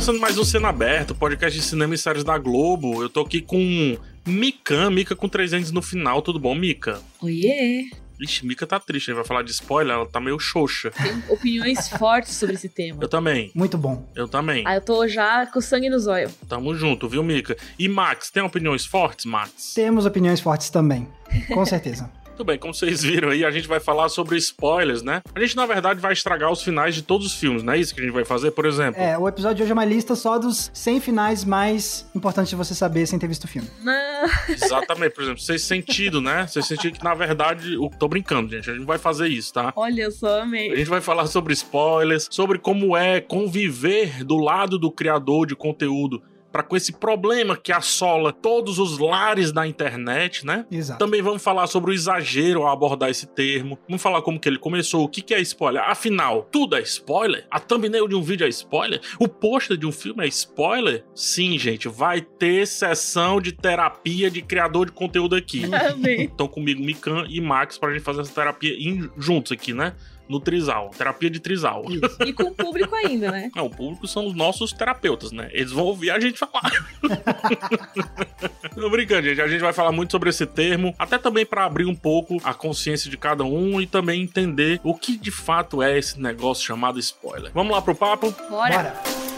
Começando mais um Cena Aberta, podcast de cinema e séries da Globo. Eu tô aqui com Mikan, Mika com três ends no final. Tudo bom, Mika? Oiê! Ixi, Mika tá triste, vai falar de spoiler, ela tá meio xoxa. Tem opiniões fortes sobre esse tema. Eu também, Muito bom. eu também. Ah, eu tô já com sangue nos olhos. Tamo junto, viu, Mika? E Max, tem opiniões fortes, Max? Temos opiniões fortes também. Com certeza. Muito bem, como vocês viram aí, a gente vai falar sobre spoilers, né? A gente, na verdade, vai estragar os finais de todos os filmes, não é isso que a gente vai fazer? Por exemplo, É, o episódio de hoje é uma lista só dos 100 finais mais importantes de você saber sem ter visto o filme. Não. exatamente, por exemplo, Sexto Sentido, né? Sexto Sentido que, na verdade, eu tô brincando, gente, a gente vai fazer isso, tá? Olha só, A amei. gente vai falar sobre spoilers, sobre como é conviver do lado do criador de conteúdo para com esse problema que assola todos os lares da internet, né? Exato. Também vamos falar sobre o exagero ao abordar esse termo. Vamos falar como que ele começou, o que que é spoiler. Afinal, tudo é spoiler? A thumbnail de um vídeo é spoiler? O pôster de um filme é spoiler? Sim, gente, vai ter sessão de terapia de criador de conteúdo aqui. Estão comigo Mikan e Max pra gente fazer essa terapia juntos aqui, né? No Trisal. Terapia de Trisal. Isso. E com o público ainda, né? Não, o público são os nossos terapeutas, né? Eles vão ouvir a gente falar. Tô brincando, gente. A gente vai falar muito sobre esse termo, até também pra abrir um pouco a consciência de cada um e também entender o que de fato é esse negócio chamado spoiler. Vamos lá pro papo? Bora. Bora.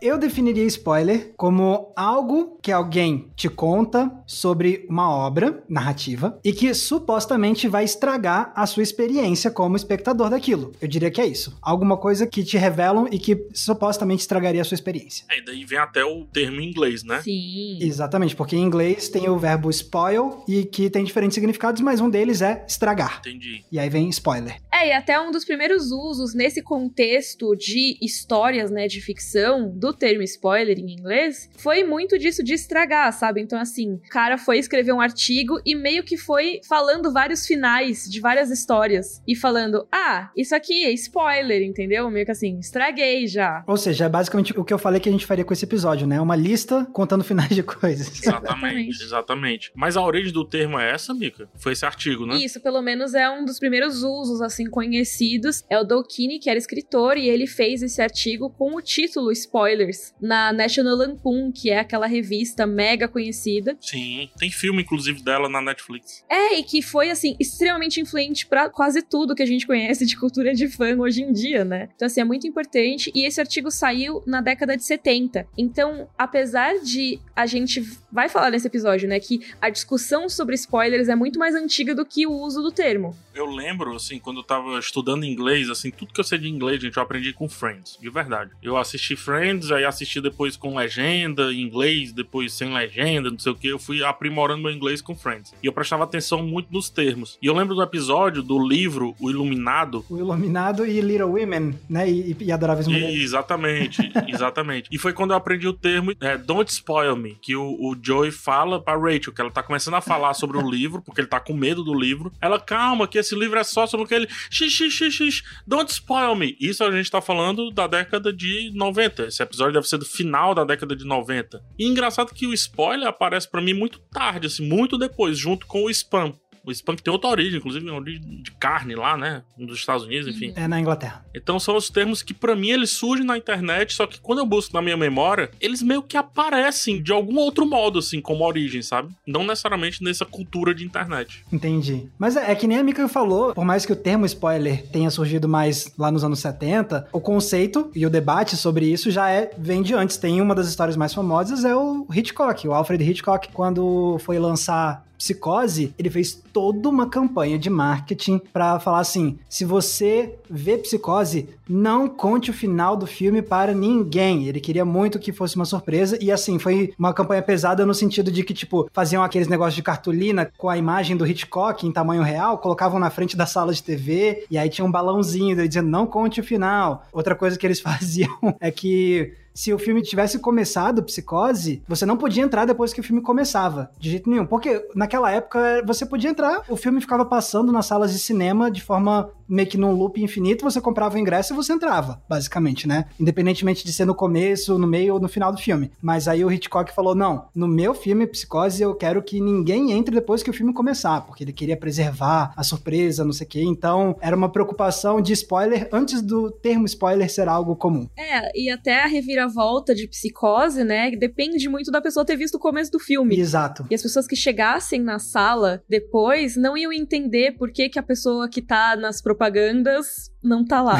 Eu definiria spoiler como algo que alguém te conta sobre uma obra narrativa e que supostamente vai estragar a sua experiência como espectador daquilo. Eu diria que é isso. Alguma coisa que te revelam e que supostamente estragaria a sua experiência. É, E daí vem até o termo em inglês, né? Sim. Exatamente, porque em inglês tem o verbo spoil e que tem diferentes significados, mas um deles é estragar. Entendi. E aí vem spoiler. É, e até um dos primeiros usos nesse contexto de histórias, né, de ficção, do termo spoiler em inglês, foi muito disso de estragar, sabe? Então, assim, o cara foi escrever um artigo e meio que foi falando vários finais de várias histórias. E falando, ah, isso aqui é spoiler, entendeu? Meio que assim, estraguei já. Ou seja, é basicamente o que eu falei que a gente faria com esse episódio, né? Uma lista contando finais de coisas. Exatamente, Exatamente. Mas a origem do termo é essa, Mika? Foi esse artigo, né? Isso, pelo menos, é um dos primeiros usos, assim, conhecidos. É o Dokini, que era escritor, e ele fez esse artigo com o título Spoilers, na National Lampoon, que é aquela revista mega conhecida. Sim. Tem filme, inclusive, dela na Netflix. É, e que foi, assim, extremamente influente pra quase tudo que a gente conhece de cultura de fã hoje em dia, né? Então, assim, é muito importante. E esse artigo saiu na década de 70. Então, apesar de a gente vai falar nesse episódio, né, que a discussão sobre spoilers é muito mais antiga do que o uso do termo. Eu lembro, assim, quando eu tava estudando inglês, assim, tudo que eu sei de inglês, gente, eu aprendi com Friends, de verdade. Eu assisti Friends, aí assisti depois com legenda em inglês, depois sem legenda, não sei o que. Eu fui aprimorando meu inglês com Friends. E eu prestava atenção muito nos termos. E eu lembro do episódio do livro O Iluminado. O Iluminado e Little Women, né? E, e Adoráveis E- Mulheres. exatamente, exatamente. E foi quando eu aprendi o termo é, Don't Spoil Me, que o, o Joey fala pra Rachel, que ela tá começando a falar sobre o livro, porque ele tá com medo do livro. Ela, calma, que esse livro é só sobre aquele. Xix, xix, xix, xix, don't spoil me. Isso a gente tá falando da década de 90. Esse episódio deve ser do final da década de 90. E engraçado que o spoiler aparece pra mim muito tarde, assim, muito depois, junto com o spam. O spam que tem outra origem, inclusive uma origem de carne lá, né? Dos Estados Unidos, enfim. É na Inglaterra. Então são os termos que pra mim eles surgem na internet, só que quando eu busco na minha memória, eles meio que aparecem de algum outro modo, assim, como origem, sabe? Não necessariamente nessa cultura de internet. Entendi. Mas é, é que nem a Mika falou, por mais que o termo spoiler tenha surgido mais lá nos anos 70, o conceito e o debate sobre isso já é, vem de antes. Tem uma das histórias mais famosas, é o Hitchcock, o Alfred Hitchcock, quando foi lançar Psicose, ele fez toda uma campanha de marketing pra falar assim: se você vê Psicose, não conte o final do filme para ninguém. Ele queria muito que fosse uma surpresa e assim, foi uma campanha pesada no sentido de que tipo, faziam aqueles negócios de cartolina com a imagem do Hitchcock em tamanho real, colocavam na frente da sala de TV e aí tinha um balãozinho dizendo não conte o final. Outra coisa que eles faziam é que se o filme tivesse começado, Psicose, você não podia entrar depois que o filme começava, de jeito nenhum. Porque naquela época você podia entrar, o filme ficava passando nas salas de cinema de forma meio que num loop infinito, você comprava o ingresso e você entrava, basicamente, né? Independentemente de ser no começo, no meio ou no final do filme. Mas aí o Hitchcock falou: não, no meu filme Psicose eu quero que ninguém entre depois que o filme começar, porque ele queria preservar a surpresa, não sei o quê. Então era uma preocupação de spoiler antes do termo spoiler ser algo comum. É, e até a reviravolta de Psicose, né? Depende muito da pessoa ter visto o começo do filme. Exato. E as pessoas que chegassem na sala depois não iam entender por que, que a pessoa que tá nas propagandas não tá lá.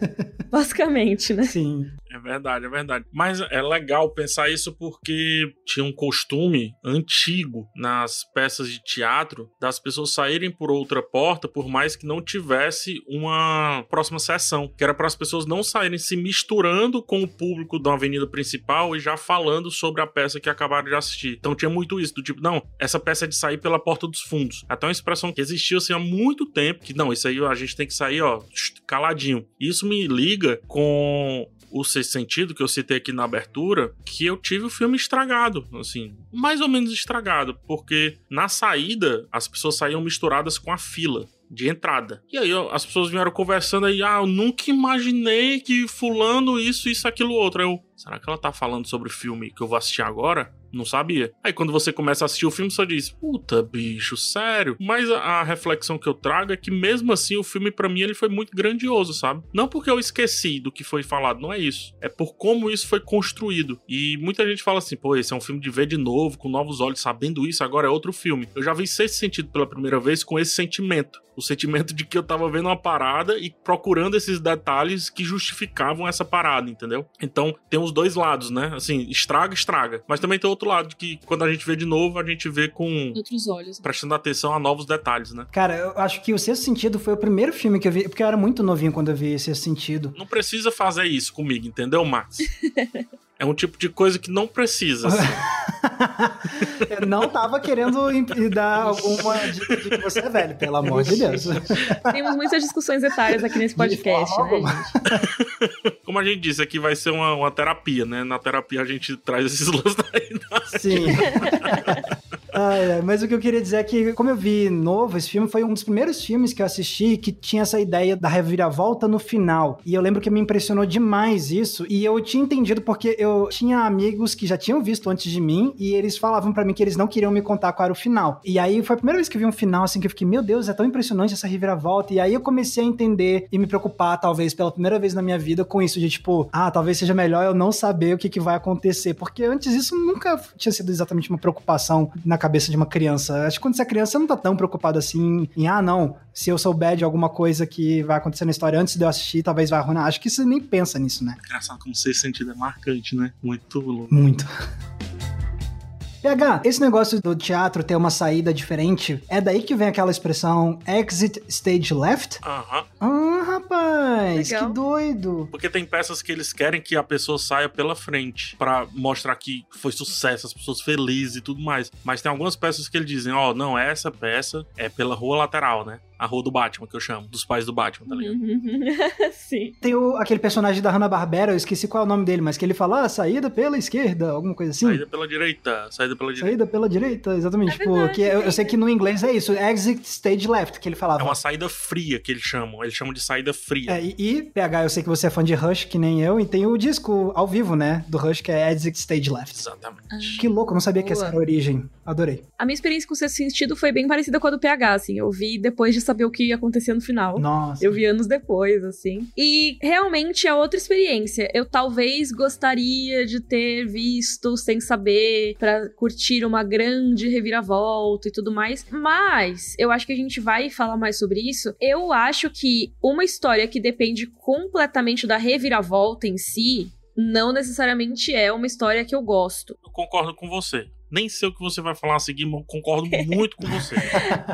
Basicamente, né? Sim. É verdade, é verdade. Mas é legal pensar isso porque tinha um costume antigo nas peças de teatro das pessoas saírem por outra porta, por mais que não tivesse uma próxima sessão, que era para as pessoas não saírem se misturando com o público da avenida principal e já falando sobre a peça que acabaram de assistir. Então tinha muito isso, do tipo, não, essa peça é de sair pela porta dos fundos. Até uma expressão que existiu assim há muito tempo, que não, isso aí a gente tem que sair, ó, caladinho. Isso me liga com o Sexto Sentido, que eu citei aqui na abertura, que eu tive o filme estragado, assim, mais ou menos estragado, porque na saída as pessoas saíam misturadas com a fila de entrada. E aí as pessoas vieram conversando aí, ah, eu nunca imaginei que fulano isso, isso, aquilo, outro. Eu, será que ela tá falando sobre o filme que eu vou assistir agora? Não sabia. Aí quando você começa a assistir o filme, você diz: Puta, bicho, sério. Mas a, reflexão que eu trago é que mesmo assim o filme para mim ele foi muito grandioso, sabe? Não porque eu esqueci do que foi falado, não é isso. É por como isso foi construído. E muita gente fala assim: pô, esse é um filme de ver de novo, com novos olhos, sabendo isso, agora é outro filme. Eu já vi Sexto Sentido pela primeira vez com esse sentimento. O sentimento de que eu tava vendo uma parada e procurando esses detalhes que justificavam essa parada, entendeu? Então tem os dois lados, né? Assim, estraga, estraga. Mas também tem outro lado de que quando a gente vê de novo, a gente vê com. Outros olhos. Prestando atenção a novos detalhes, né? Cara, eu acho que o Sexto Sentido foi o primeiro filme que eu vi, porque eu era muito novinho quando eu vi Sexto Sentido. Não precisa fazer isso comigo, entendeu, Max? É um tipo de coisa que não precisa. Assim. eu não tava querendo dar alguma dica de que você é velho, pelo amor de Deus. Temos muitas discussões etárias aqui nesse podcast, né, gente? Como a gente disse, aqui vai ser uma, uma terapia, né? Na terapia a gente traz esses lances da idade. Sim. Mas o que eu queria dizer é que, como eu vi novo, esse filme foi um dos primeiros filmes que eu assisti que tinha essa ideia da reviravolta no final. E eu lembro que me impressionou demais isso. E eu tinha entendido porque eu tinha amigos que já tinham visto antes de mim e eles falavam para mim que eles não queriam me contar qual era o final. E aí foi a primeira vez que eu vi um final assim que eu fiquei, meu Deus, é tão impressionante essa reviravolta. E aí eu comecei a entender e me preocupar, talvez pela primeira vez na minha vida, com isso de tipo, ah, talvez seja melhor eu não saber o que, que vai acontecer. Porque antes isso nunca tinha sido exatamente uma preocupação na cabeça de uma criança. Acho que quando você é criança, você não tá tão preocupado assim em, ah, não, se eu souber de alguma coisa que vai acontecer na história antes de eu assistir, talvez vai arruinar. Acho que você nem pensa nisso, né? Engraçado como ser sentido é marcante, né? Muito louco. Muito. PH, esse negócio do teatro ter uma saída diferente, é daí que vem aquela expressão exit stage left? Aham. Ah, rapaz, Legal. que doido. Porque tem peças que eles querem que a pessoa saia pela frente pra mostrar que foi sucesso, as pessoas felizes e tudo mais. Mas tem algumas peças que eles dizem, ó, não, essa peça é pela rua lateral, né? A rua do Batman, que eu chamo, dos pais do Batman, tá ligado? Sim. Tem o, aquele personagem da Hanna-Barbera, eu esqueci qual é o nome dele, mas que ele fala, ah, saída pela esquerda, alguma coisa assim. Saída pela direita, saída pela direita. Saída pela direita, exatamente. É tipo, verdade, que eu, eu sei que no inglês é isso, exit stage left, que ele falava. É uma saída fria que eles chamam. Eles chamam de saída fria. É, e, e, PH, eu sei que você é fã de Rush, que nem eu, e tem o disco ao vivo, né, do Rush, que é Exit Stage Left. Exatamente. Que louco, eu não sabia que essa Boa. era a origem. Adorei. A minha experiência com o Sexto Sentido foi bem parecida com a do PH, assim. Eu vi depois de saber o que ia acontecer no final. Nossa. Eu vi anos depois, assim. E realmente é outra experiência. Eu talvez gostaria de ter visto sem saber, pra curtir uma grande reviravolta e tudo mais. Mas eu acho que a gente vai falar mais sobre isso. Eu acho que uma história que depende completamente da reviravolta em si. Não necessariamente é uma história que eu gosto. Eu concordo com você. Nem sei o que você vai falar a seguir, mas concordo muito com você.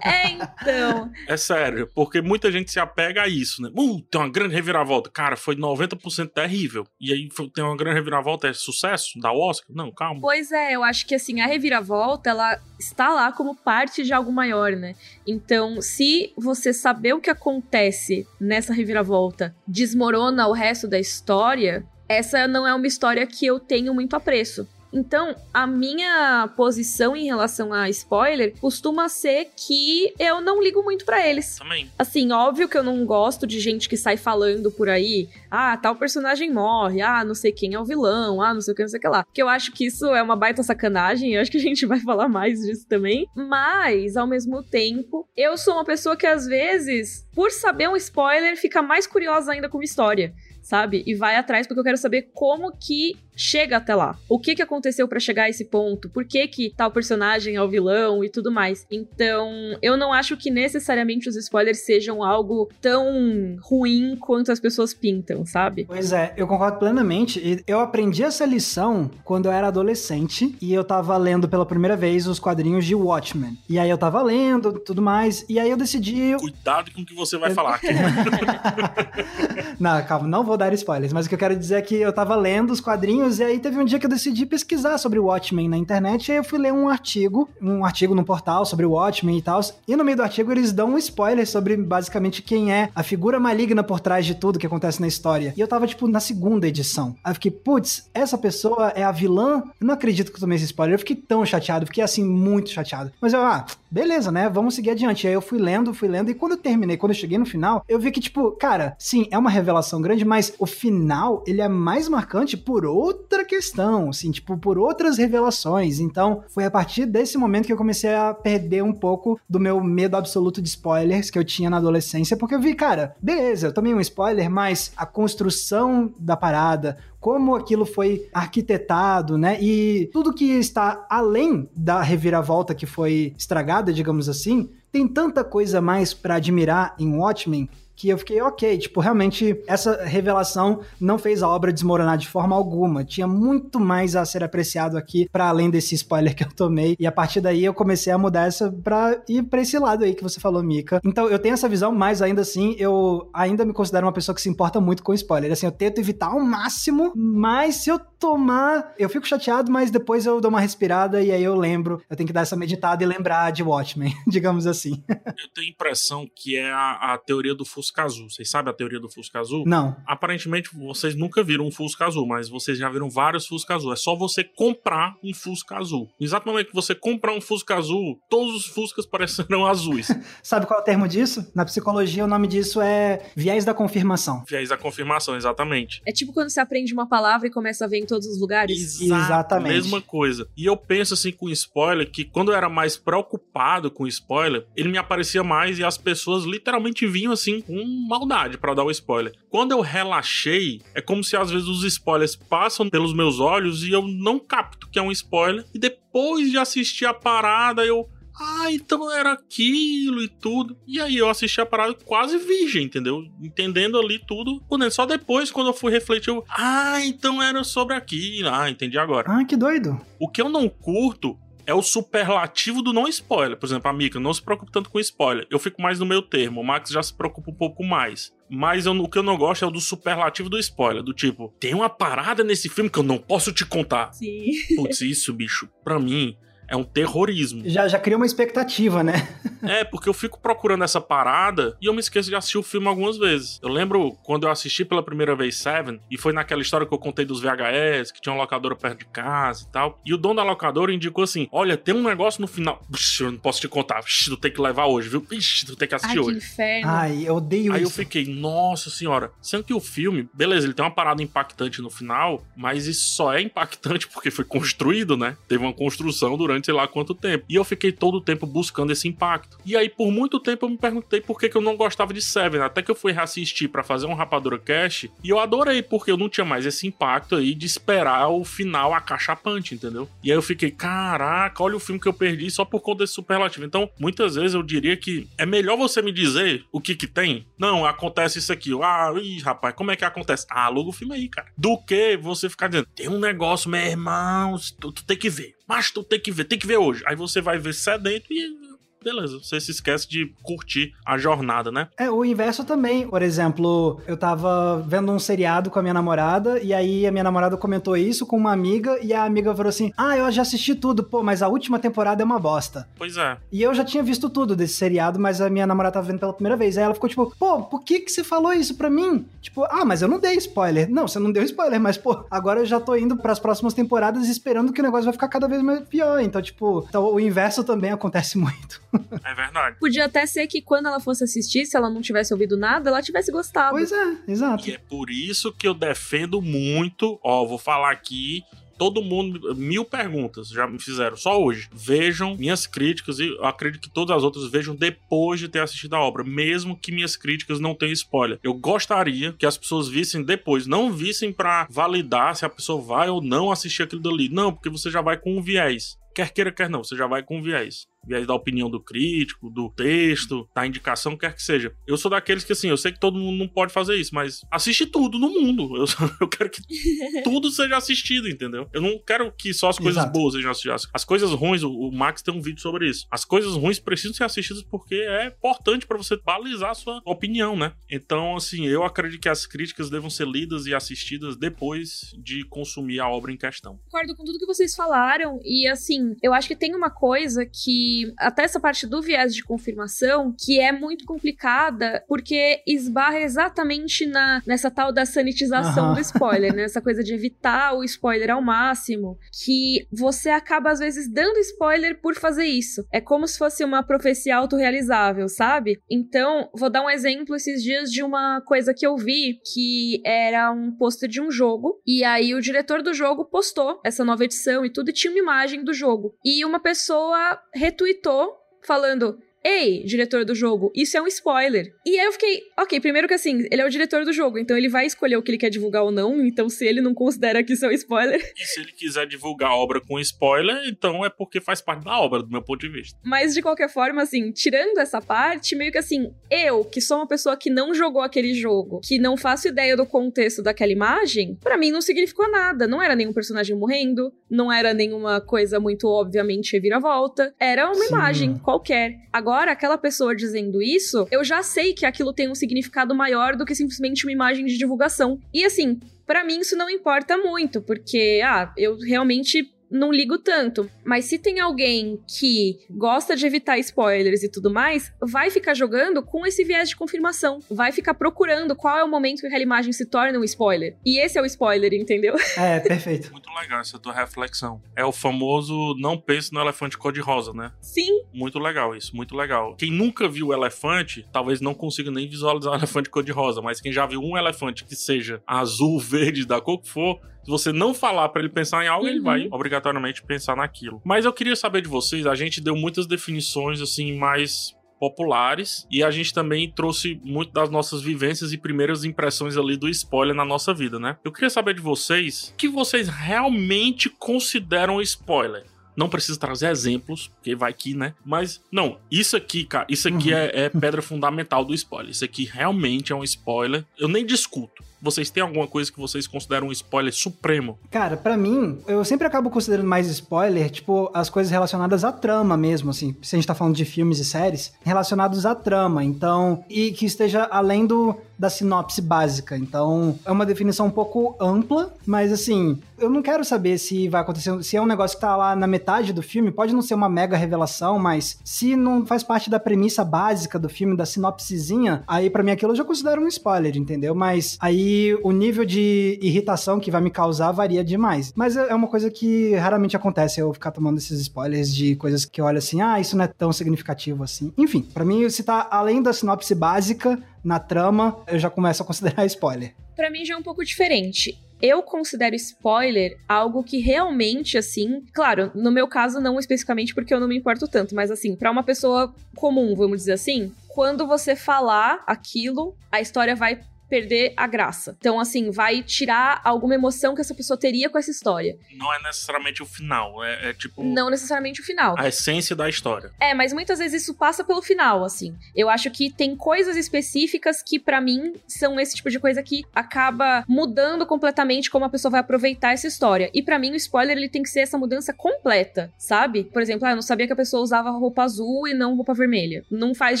É, então. É sério, porque muita gente se apega a isso, né? Uh, tem uma grande reviravolta. Cara, foi 90% terrível. E aí foi- tem uma grande reviravolta, é sucesso? Dá Oscar? Não, calma. Pois é, eu acho que assim, a reviravolta, ela está lá como parte de algo maior, né? Então, se você saber o que acontece nessa reviravolta desmorona o resto da história, essa não é uma história que eu tenho muito apreço. Então, a minha posição em relação a spoiler costuma ser que eu não ligo muito para eles. Também. Assim, óbvio que eu não gosto de gente que sai falando por aí, ah, tal personagem morre, ah, não sei quem é o vilão, ah, não sei o que, não sei o que lá. Que eu acho que isso é uma baita sacanagem, eu acho que a gente vai falar mais disso também. Mas, ao mesmo tempo, eu sou uma pessoa que às vezes, por saber um spoiler, fica mais curiosa ainda com a história sabe? E vai atrás porque eu quero saber como que chega até lá. O que que aconteceu para chegar a esse ponto? Por que que tal personagem é o vilão e tudo mais. Então, eu não acho que necessariamente os spoilers sejam algo tão ruim quanto as pessoas pintam, sabe? Pois é, eu concordo plenamente. Eu aprendi essa lição quando eu era adolescente e eu tava lendo pela primeira vez os quadrinhos de Watchmen. E aí eu tava lendo tudo mais, e aí eu decidi. Cuidado com o que você vai falar aqui. não, calma, não vou dar spoilers, mas o que eu quero dizer é que eu tava lendo os quadrinhos quadrinhos, e aí teve um dia que eu decidi pesquisar sobre o Watchmen na internet, e aí eu fui ler um artigo, um artigo no portal sobre o Watchmen e tal, e no meio do artigo eles dão um spoiler sobre basicamente quem é a figura maligna por trás de tudo que acontece na história. E eu tava, tipo, na segunda edição. Aí eu fiquei, putz, essa pessoa é a vilã? Eu não acredito que eu tomei esse spoiler. Eu fiquei tão chateado, fiquei assim, muito chateado. Mas eu, ah, beleza, né? Vamos seguir adiante. Aí eu fui lendo, fui lendo, e quando eu terminei, quando eu cheguei no final, eu vi que, tipo, cara, sim, é uma revelação grande, mas o final, ele é mais marcante por outra questão, assim, tipo, por outras revelações. Então, foi a partir desse momento que eu comecei a perder um pouco do meu medo absoluto de spoilers que eu tinha na adolescência, porque eu vi, cara, beleza, eu tomei um spoiler, mas a construção da parada, como aquilo foi arquitetado, né? E tudo que está além da reviravolta que foi estragada, digamos assim, tem tanta coisa mais para admirar em Watchmen que eu fiquei ok, tipo, realmente essa revelação não fez a obra desmoronar de forma alguma. Tinha muito mais a ser apreciado aqui para além desse spoiler que eu tomei. E a partir daí eu comecei a mudar essa pra ir pra esse lado aí que você falou, Mika. Então eu tenho essa visão, mas ainda assim eu ainda me considero uma pessoa que se importa muito com spoiler. Assim, eu tento evitar ao máximo, mas se eu tomar, eu fico chateado, mas depois eu dou uma respirada e aí eu lembro. Eu tenho que dar essa meditada e lembrar de Watchmen, digamos assim. eu tenho a impressão que é a, a teoria do Fusca Azul. Vocês sabem a teoria do Fusca Azul? Não. Aparentemente vocês nunca viram um Fusca Azul, mas vocês já viram vários Fusca Azul. É só você comprar um Fusca Azul. Exatamente que você comprar um Fusca Azul, todos os Fuscas parecerão azuis. Sabe qual é o termo disso? Na psicologia o nome disso é viés da confirmação. Viés da confirmação, exatamente. É tipo quando você aprende uma palavra e começa a ver em todos os lugares? Exato, exatamente. Mesma coisa. E eu penso assim com spoiler que quando eu era mais preocupado com spoiler, ele me aparecia mais e as pessoas literalmente vinham assim com maldade para dar o spoiler. Quando eu relaxei, é como se às vezes os spoilers passam pelos meus olhos e eu não capto que é um spoiler. E depois de assistir a parada, eu. Ah, então era aquilo e tudo. E aí eu assisti a parada quase virgem, entendeu? Entendendo ali tudo. Só depois, quando eu fui refletir, eu. Ah, então era sobre aquilo. Ah, entendi agora. Ah, que doido. O que eu não curto é o superlativo do não spoiler. Por exemplo, a Mika não se preocupa tanto com spoiler. Eu fico mais no meu termo. O Max já se preocupa um pouco mais. Mas eu, o que eu não gosto é o do superlativo do spoiler. Do tipo, tem uma parada nesse filme que eu não posso te contar. Sim. Putz, isso, bicho, pra mim é um terrorismo. Já, já cria uma expectativa, né? é, porque eu fico procurando essa parada e eu me esqueço de assistir o filme algumas vezes. Eu lembro quando eu assisti pela primeira vez Seven, e foi naquela história que eu contei dos VHS, que tinha uma locadora perto de casa e tal. E o dono da locadora indicou assim: Olha, tem um negócio no final. Puxa, eu não posso te contar. Puxa, tu tem que levar hoje, viu? Puxa, tu tem que assistir Ai, hoje. Que inferno. Ai, eu odeio Aí isso. eu fiquei, nossa senhora. Sendo que o filme, beleza, ele tem uma parada impactante no final, mas isso só é impactante porque foi construído, né? Teve uma construção durante sei lá quanto tempo. E eu fiquei todo o tempo buscando esse impacto. E aí, por muito tempo, eu me perguntei por que, que eu não gostava de Seven. Até que eu fui reassistir para fazer um Rapadura Cash. E eu adorei, porque eu não tinha mais esse impacto aí de esperar o final acachapante, entendeu? E aí eu fiquei, caraca, olha o filme que eu perdi só por conta desse superlativo. Então, muitas vezes eu diria que é melhor você me dizer o que que tem. Não, acontece isso aqui. Ah, ih, rapaz, como é que acontece? Ah, aluga o filme aí, cara. Do que você ficar dizendo, tem um negócio, meu irmão, tu, tu tem que ver. Mas tu tem que ver, tem que ver hoje. Aí você vai ver sedento e beleza, você se esquece de curtir a jornada, né? É, o inverso também. Por exemplo, eu tava vendo um seriado com a minha namorada, e aí a minha namorada comentou isso com uma amiga, e a amiga falou assim: Ah, eu já assisti tudo, pô, mas a última temporada é uma bosta. Pois é. E eu já tinha visto tudo desse seriado, mas a minha namorada tava vendo pela primeira vez. Aí ela ficou tipo, pô, por que que você falou isso pra mim? Tipo, ah, mas eu não dei spoiler. Não, você não deu spoiler, mas, pô, agora eu já tô indo pras próximas temporadas esperando que o negócio vai ficar cada vez mais pior. Então, tipo, então, o inverso também acontece muito. É verdade. Podia até ser que quando ela fosse assistir, se ela não tivesse ouvido nada, ela tivesse gostado. Pois é, exato. E é por isso que eu defendo muito, ó, vou falar aqui todo mundo, mil perguntas já me fizeram só hoje. Vejam minhas críticas e eu acredito que todas as outras vejam depois de ter assistido a obra, mesmo que minhas críticas não tenham spoiler. Eu gostaria que as pessoas vissem depois, não vissem para validar se a pessoa vai ou não assistir aquilo dali. Não, porque você já vai com um viés. Quer queira, quer não, você já vai com um viés viés da opinião do crítico, do texto, da indicação, quer que seja. Eu sou daqueles que, assim, eu sei que todo mundo não pode fazer isso, mas assiste tudo no mundo. Eu, eu quero que tudo seja assistido, entendeu? Eu não quero que só as coisas Exato. boas sejam assistidas. As coisas ruins, o, o Max tem um vídeo sobre isso. As coisas ruins precisam ser assistidas porque é importante para você balizar a sua opinião, né? Então, assim, eu acredito que as críticas devam ser lidas e assistidas depois de consumir a obra em questão. Concordo com tudo que vocês falaram e assim, eu acho que tem uma coisa que até essa parte do viés de confirmação que é muito complicada porque esbarra exatamente na nessa tal da sanitização Aham. do spoiler, né? Essa coisa de evitar o spoiler ao máximo, que você acaba às vezes dando spoiler por fazer isso. É como se fosse uma profecia autorrealizável, sabe? Então, vou dar um exemplo esses dias de uma coisa que eu vi que era um pôster de um jogo e aí o diretor do jogo postou essa nova edição e tudo e tinha uma imagem do jogo. E uma pessoa retweetou falando Ei, diretor do jogo, isso é um spoiler. E aí eu fiquei, ok, primeiro que assim, ele é o diretor do jogo, então ele vai escolher o que ele quer divulgar ou não, então se ele não considera que isso é um spoiler. E se ele quiser divulgar a obra com spoiler, então é porque faz parte da obra, do meu ponto de vista. Mas de qualquer forma, assim, tirando essa parte, meio que assim, eu, que sou uma pessoa que não jogou aquele jogo, que não faço ideia do contexto daquela imagem, pra mim não significou nada. Não era nenhum personagem morrendo, não era nenhuma coisa muito obviamente reviravolta. Era uma Sim. imagem qualquer. Agora, aquela pessoa dizendo isso, eu já sei que aquilo tem um significado maior do que simplesmente uma imagem de divulgação. E assim, pra mim isso não importa muito, porque, ah, eu realmente não ligo tanto. Mas se tem alguém que gosta de evitar spoilers e tudo mais, vai ficar jogando com esse viés de confirmação. Vai ficar procurando qual é o momento que aquela imagem se torna um spoiler. E esse é o spoiler, entendeu? É, perfeito. Muito legal essa tua reflexão. É o famoso não pense no elefante cor-de-rosa, né? Sim, Muito legal isso, muito legal. Quem nunca viu o elefante, talvez não consiga nem visualizar o elefante cor-de-rosa, mas quem já viu um elefante que seja azul, verde, da cor que for, se você não falar pra ele pensar em algo, ele Uhum. vai obrigatoriamente pensar naquilo. Mas eu queria saber de vocês, a gente deu muitas definições assim mais populares e a gente também trouxe muito das nossas vivências e primeiras impressões ali do spoiler na nossa vida, né? Eu queria saber de vocês o que vocês realmente consideram spoiler. Não preciso trazer exemplos, porque vai que, né? Mas, não, isso aqui, cara, isso aqui Uhum. é, é pedra fundamental do spoiler. Isso aqui realmente é um spoiler. Eu nem discuto. Vocês têm alguma coisa que vocês consideram um spoiler supremo? Cara, pra mim, eu sempre acabo considerando mais spoiler, tipo, as coisas relacionadas à trama mesmo, assim. Se a gente tá falando de filmes e séries, relacionados à trama, então. E que esteja além do, da sinopse básica. Então, é uma definição um pouco ampla, mas assim, eu não quero saber se vai acontecer. Se é um negócio que tá lá na metade do filme, pode não ser uma mega revelação, mas se não faz parte da premissa básica do filme, da sinopsezinha, aí pra mim aquilo eu já considero um spoiler, entendeu? Mas aí o nível de irritação que vai me causar varia demais. Mas é é uma coisa que raramente acontece eu ficar tomando esses spoilers de coisas que eu olho assim, ah, isso não é tão significativo assim. Enfim, pra mim, se tá além da sinopse básica na trama, eu já começo a considerar spoiler. Pra mim já é um pouco diferente. Eu considero spoiler algo que realmente, assim, claro, no meu caso não especificamente porque eu não me importo tanto, mas assim, pra uma pessoa comum, vamos dizer assim, quando você falar aquilo, a história vai perder a graça. Então, assim, vai tirar alguma emoção que essa pessoa teria com essa história. Não é necessariamente o final, é, é tipo. Não necessariamente o final. A essência da história. É, mas muitas vezes isso passa pelo final, assim. Eu acho que tem coisas específicas que, para mim, são esse tipo de coisa que acaba mudando completamente como a pessoa vai aproveitar essa história. E para mim, o spoiler ele tem que ser essa mudança completa, sabe? Por exemplo, ah, eu não sabia que a pessoa usava roupa azul e não roupa vermelha. Não faz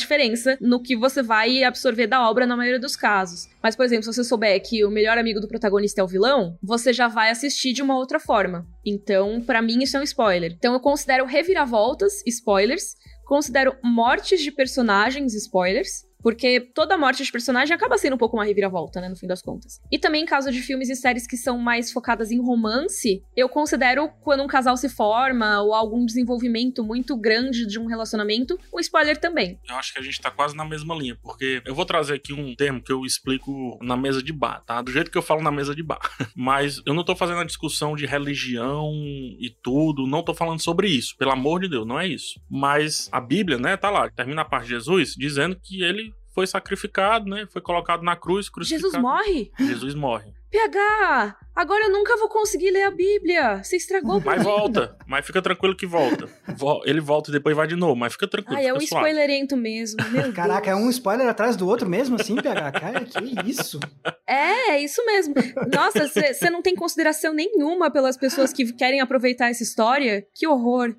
diferença no que você vai absorver da obra na maioria dos casos. Mas, por exemplo, se você souber que o melhor amigo do protagonista é o vilão, você já vai assistir de uma outra forma. Então, para mim, isso é um spoiler. Então, eu considero reviravoltas spoilers, considero mortes de personagens spoilers, porque toda morte de personagem acaba sendo um pouco uma reviravolta, né, no fim das contas. E também em caso de filmes e séries que são mais focadas em romance, eu considero quando um casal se forma ou algum desenvolvimento muito grande de um relacionamento, um spoiler também. Eu acho que a gente tá quase na mesma linha, porque eu vou trazer aqui um termo que eu explico na mesa de bar, tá? Do jeito que eu falo na mesa de bar. Mas eu não tô fazendo a discussão de religião e tudo, não tô falando sobre isso, pelo amor de Deus, não é isso. Mas a Bíblia, né, tá lá, termina a parte de Jesus dizendo que ele foi sacrificado, né? Foi colocado na cruz, crucificado. Jesus morre? Jesus morre. PH, agora eu nunca vou conseguir ler a Bíblia. Você estragou pra Mas mim. volta. Mas fica tranquilo que volta. Vo- Ele volta e depois vai de novo, mas fica tranquilo. Ai, é um suave. spoilerento mesmo. Meu Caraca, é Deus. um spoiler atrás do outro mesmo, assim, PH? Cara, que isso? É, é isso mesmo. Nossa, você não tem consideração nenhuma pelas pessoas que querem aproveitar essa história? Que horror.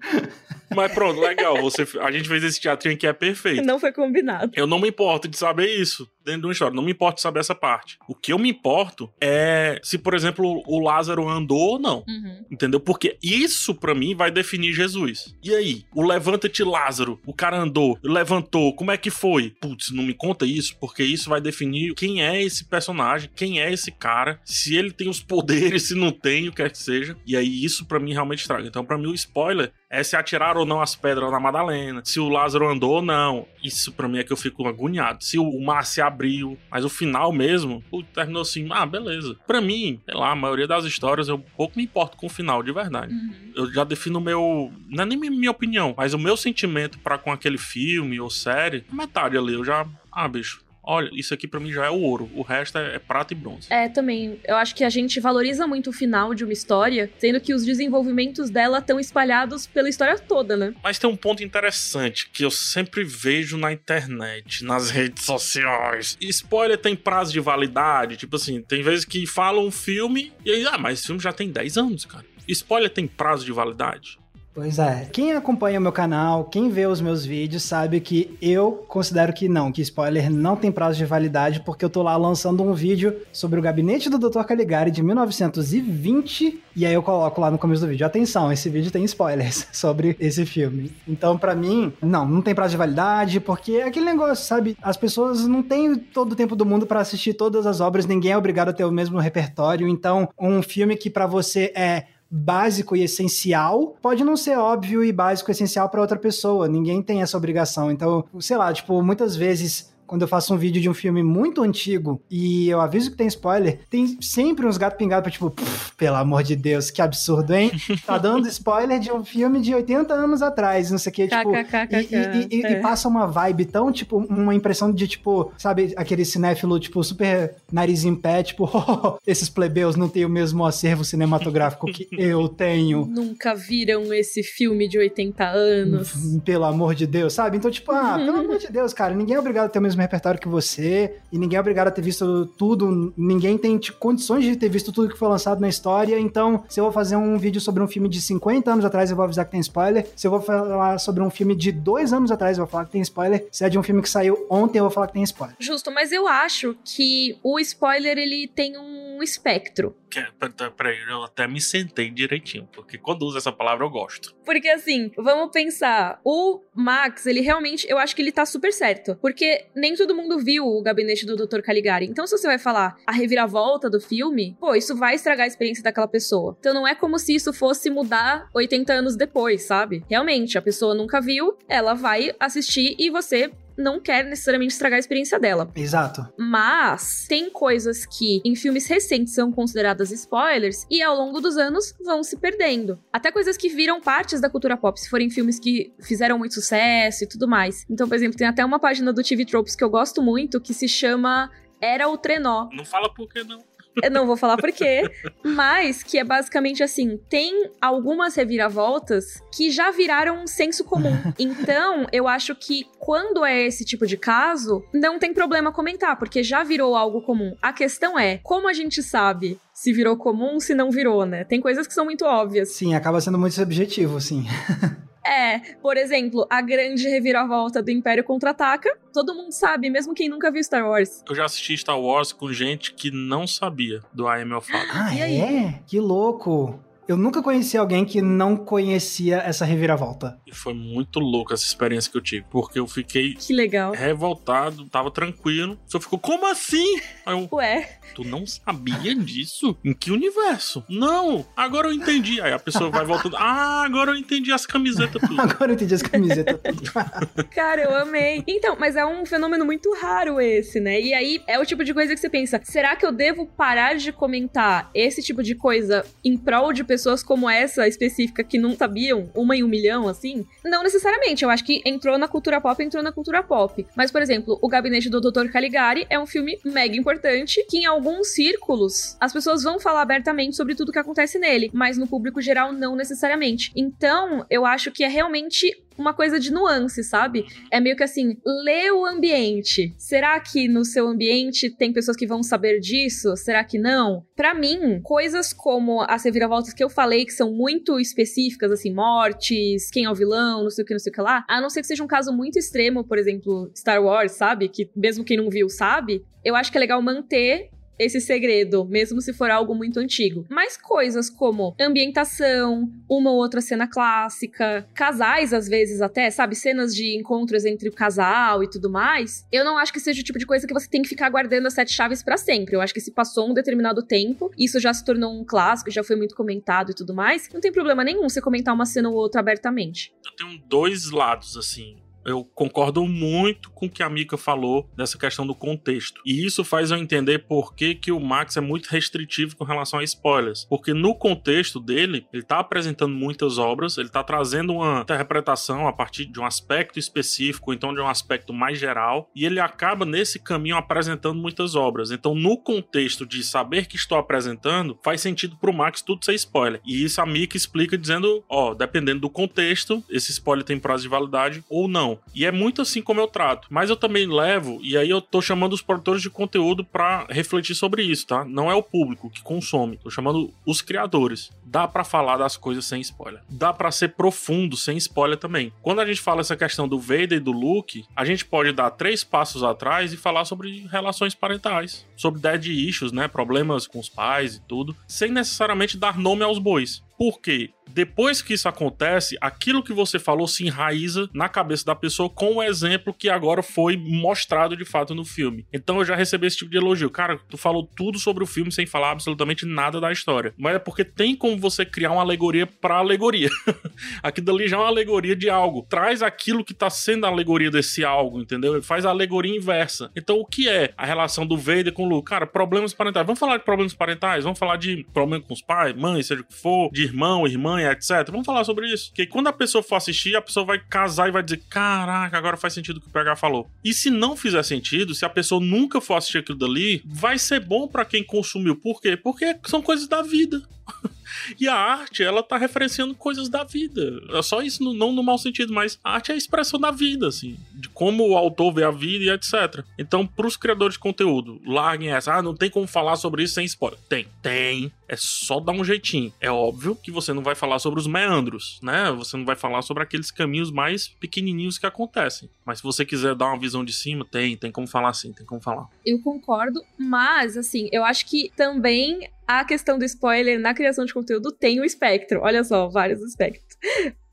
Mas pronto, legal. Você, a gente fez esse teatrinho que é perfeito. Não foi combinado. Eu não me importo de saber isso dentro de uma história. Não me importo de saber essa parte. O que eu me importo é se, por exemplo, o Lázaro andou ou não. Uhum. Entendeu? Porque isso pra mim vai definir Jesus. E aí? O levanta-te Lázaro, o cara andou, levantou, como é que foi? Putz, não me conta isso, porque isso vai definir quem é esse personagem, quem é esse cara, se ele tem os poderes, se não tem, o que quer que seja. E aí isso pra mim realmente estraga. Então pra mim o spoiler é se atiraram ou não as pedras na Madalena, se o Lázaro andou ou não. Isso pra mim é que eu fico agoniado. Se o mar se abriu, mas o final mesmo, putz, terminou assim, ah, beleza. Pra mim, sei lá, a maioria das histórias eu pouco me importo com o final, de verdade. Uhum. Eu já defino o meu. Não é nem minha opinião, mas o meu sentimento pra com aquele filme ou série, metade ali, eu já. Ah, bicho. Olha, isso aqui pra mim já é o ouro. O resto é, é prata e bronze. É, também. Eu acho que a gente valoriza muito o final de uma história, sendo que os desenvolvimentos dela estão espalhados pela história toda, né? Mas tem um ponto interessante que eu sempre vejo na internet, nas redes sociais. Spoiler tem prazo de validade. Tipo assim, tem vezes que falam um filme e aí, ah, mas esse filme já tem 10 anos, cara. Spoiler tem prazo de validade? Pois é. Quem acompanha o meu canal, quem vê os meus vídeos, sabe que eu considero que não, que spoiler não tem prazo de validade, porque eu tô lá lançando um vídeo sobre o gabinete do Dr. Caligari de 1920, e aí eu coloco lá no começo do vídeo, atenção, esse vídeo tem spoilers sobre esse filme. Então, pra mim, não, não tem prazo de validade, porque é aquele negócio, sabe? As pessoas não têm todo o tempo do mundo pra assistir todas as obras, ninguém é obrigado a ter o mesmo repertório, então um filme que pra você é básico e essencial pode não ser óbvio e básico e essencial para outra pessoa. Ninguém tem essa obrigação. Então, sei lá, tipo, muitas vezes quando eu faço um vídeo de um filme muito antigo e eu aviso que tem spoiler, tem sempre uns gatos pingados pra tipo, "Pff, pelo amor de Deus, que absurdo, hein? Tá dando spoiler de um filme de 80 anos atrás, não sei o que, tipo. E, e- e- é. passa uma vibe tão, tipo, uma impressão de, tipo, sabe, aquele cinéfilo, tipo, super nariz em pé, tipo, esses plebeus não têm o mesmo acervo cinematográfico que eu tenho. Nunca viram esse filme de 80 anos. Pelo amor de Deus, sabe? Então, tipo, ah, pelo amor de Deus, cara, ninguém é obrigado a ter o mesmo repertório que você, e ninguém é obrigado a ter visto tudo, ninguém tem condições de ter visto tudo que foi lançado na história, então, se eu vou fazer um vídeo sobre um filme de 50 anos atrás, eu vou avisar que tem spoiler, se eu vou falar sobre um filme de dois anos atrás, eu vou falar que tem spoiler, se é de um filme que saiu ontem, eu vou falar que tem spoiler. Justo, mas eu acho que o spoiler ele tem um espectro. Que- pera- Peraí, eu até me sentei direitinho, porque quando usa essa palavra eu gosto. Porque assim, vamos pensar, o Max, ele realmente, eu acho que ele tá super certo. Porque nem todo mundo viu o gabinete do Dr. Caligari. Então, se você vai falar a reviravolta do filme, pô, isso vai estragar a experiência daquela pessoa. Então, não é como se isso fosse mudar 80 anos depois, sabe? Realmente, a pessoa nunca viu, ela vai assistir e você não quer necessariamente estragar a experiência dela. Exato. Mas tem coisas que em filmes recentes são consideradas spoilers e ao longo dos anos vão se perdendo. Até coisas que viram partes da cultura pop, se forem filmes que fizeram muito sucesso e tudo mais. Então, por exemplo, tem até uma página do TV Tropes que eu gosto muito que se chama era o trenó. Não fala por que não. Eu não vou falar por quê, mas que é basicamente assim: tem algumas reviravoltas que já viraram um senso comum. Então, eu acho que quando é esse tipo de caso, não tem problema comentar, porque já virou algo comum. A questão é, como a gente sabe se virou comum, se não virou, né? Tem coisas que são muito óbvias. Sim, acaba sendo muito subjetivo, sim. É, por exemplo, a grande reviravolta do Império Contra-Ataca. Todo mundo sabe, mesmo quem nunca viu Star Wars. Eu já assisti Star Wars com gente que não sabia do I Am Your Father. Ah, é? Que louco! Eu nunca conheci alguém que não conhecia essa reviravolta. E foi muito louco essa experiência que eu tive, porque eu fiquei Que legal. revoltado, tava tranquilo. Só ficou, como assim? Aí eu, Ué, tu não sabia disso? Em que universo? Não, agora eu entendi. Aí a pessoa vai voltando, ah, agora eu entendi as camisetas tudo. Agora eu entendi as camisetas tudo. cara, eu amei. Então, mas é um fenômeno muito raro esse, né? E aí é o tipo de coisa que você pensa: será que eu devo parar de comentar esse tipo de coisa em prol de pessoas como essa específica que não sabiam, uma em um milhão, assim? Não necessariamente. Eu acho que entrou na cultura pop, entrou na cultura pop. Mas, por exemplo, O Gabinete do Dr. Caligari é um filme mega importante que em alguns círculos as pessoas vão falar abertamente sobre tudo que acontece nele, mas no público geral não necessariamente. Então, eu acho que é realmente uma coisa de nuance, sabe? É meio que assim, lê o ambiente. Será que no seu ambiente tem pessoas que vão saber disso? Será que não? Pra mim, coisas como as reviravoltas que eu falei, que são muito específicas, assim, mortes, quem é o vilão, não sei o que, não sei o que lá, a não ser que seja um caso muito extremo, por exemplo, Star Wars, sabe? Que mesmo quem não viu sabe, eu acho que é legal manter esse segredo, mesmo se for algo muito antigo. Mas coisas como ambientação, uma ou outra cena clássica, casais às vezes até, sabe, cenas de encontros entre o casal e tudo mais, eu não acho que seja o tipo de coisa que você tem que ficar guardando as sete chaves para sempre. Eu acho que se passou um determinado tempo, isso já se tornou um clássico, já foi muito comentado e tudo mais, não tem problema nenhum você comentar uma cena ou outra abertamente. Eu tenho dois lados, assim. Eu concordo muito com o que a Mika falou dessa questão do contexto. E isso faz eu entender por que, que o Max é muito restritivo com relação a spoilers. Porque no contexto dele, ele tá apresentando muitas obras, ele tá trazendo uma interpretação a partir de um aspecto específico, então de um aspecto mais geral, e ele acaba nesse caminho apresentando muitas obras. Então, no contexto de saber que estou apresentando, faz sentido pro Max tudo ser spoiler. E isso a Mika explica dizendo, ó, dependendo do contexto, esse spoiler tem prazo de validade ou não. E é muito assim como eu trato. Mas eu também levo, e aí eu tô chamando os produtores de conteúdo para refletir sobre isso, tá? Não é o público que consome, tô chamando os criadores. Dá para falar das coisas sem spoiler. Dá para ser profundo sem spoiler também. Quando a gente fala essa questão do Vader e do Luke, a gente pode dar três passos atrás e falar sobre relações parentais, sobre dead issues, né, problemas com os pais e tudo, sem necessariamente dar nome aos bois. Por quê? Depois que isso acontece, aquilo que você falou se enraiza na cabeça da pessoa com o exemplo que agora foi mostrado de fato no filme. Então eu já recebi esse tipo de elogio. Cara, tu falou tudo sobre o filme sem falar absolutamente nada da história. Mas é porque tem como você criar uma alegoria pra alegoria. Aquilo dali já é uma alegoria de algo. Traz aquilo que tá sendo a alegoria desse algo, entendeu? Ele faz a alegoria inversa. Então o que é a relação do Vader com o Luke? Cara, problemas parentais. Vamos falar de problemas parentais? Vamos falar de problema com os pais, mãe, seja o que for, de irmão, irmã etc. Vamos falar sobre isso. Porque quando a pessoa for assistir, a pessoa vai casar e vai dizer: Caraca, agora faz sentido o que o PH falou. E se não fizer sentido, se a pessoa nunca for assistir aquilo dali, vai ser bom para quem consumiu. Por quê? Porque são coisas da vida. E a arte, ela tá referenciando coisas da vida. É só isso, não no mau sentido, mas a arte é a expressão da vida, assim. De como o autor vê a vida e etc. Então, pros criadores de conteúdo, larguem essa. Ah, não tem como falar sobre isso sem spoiler. Tem. Tem. É só dar um jeitinho. É óbvio que você não vai falar sobre os meandros, né? Você não vai falar sobre aqueles caminhos mais pequenininhos que acontecem. Mas se você quiser dar uma visão de cima, tem. Tem como falar assim, tem como falar. Eu concordo, mas assim, eu acho que também a questão do spoiler na criação de conteúdo tem o espectro. Olha só, vários espectros.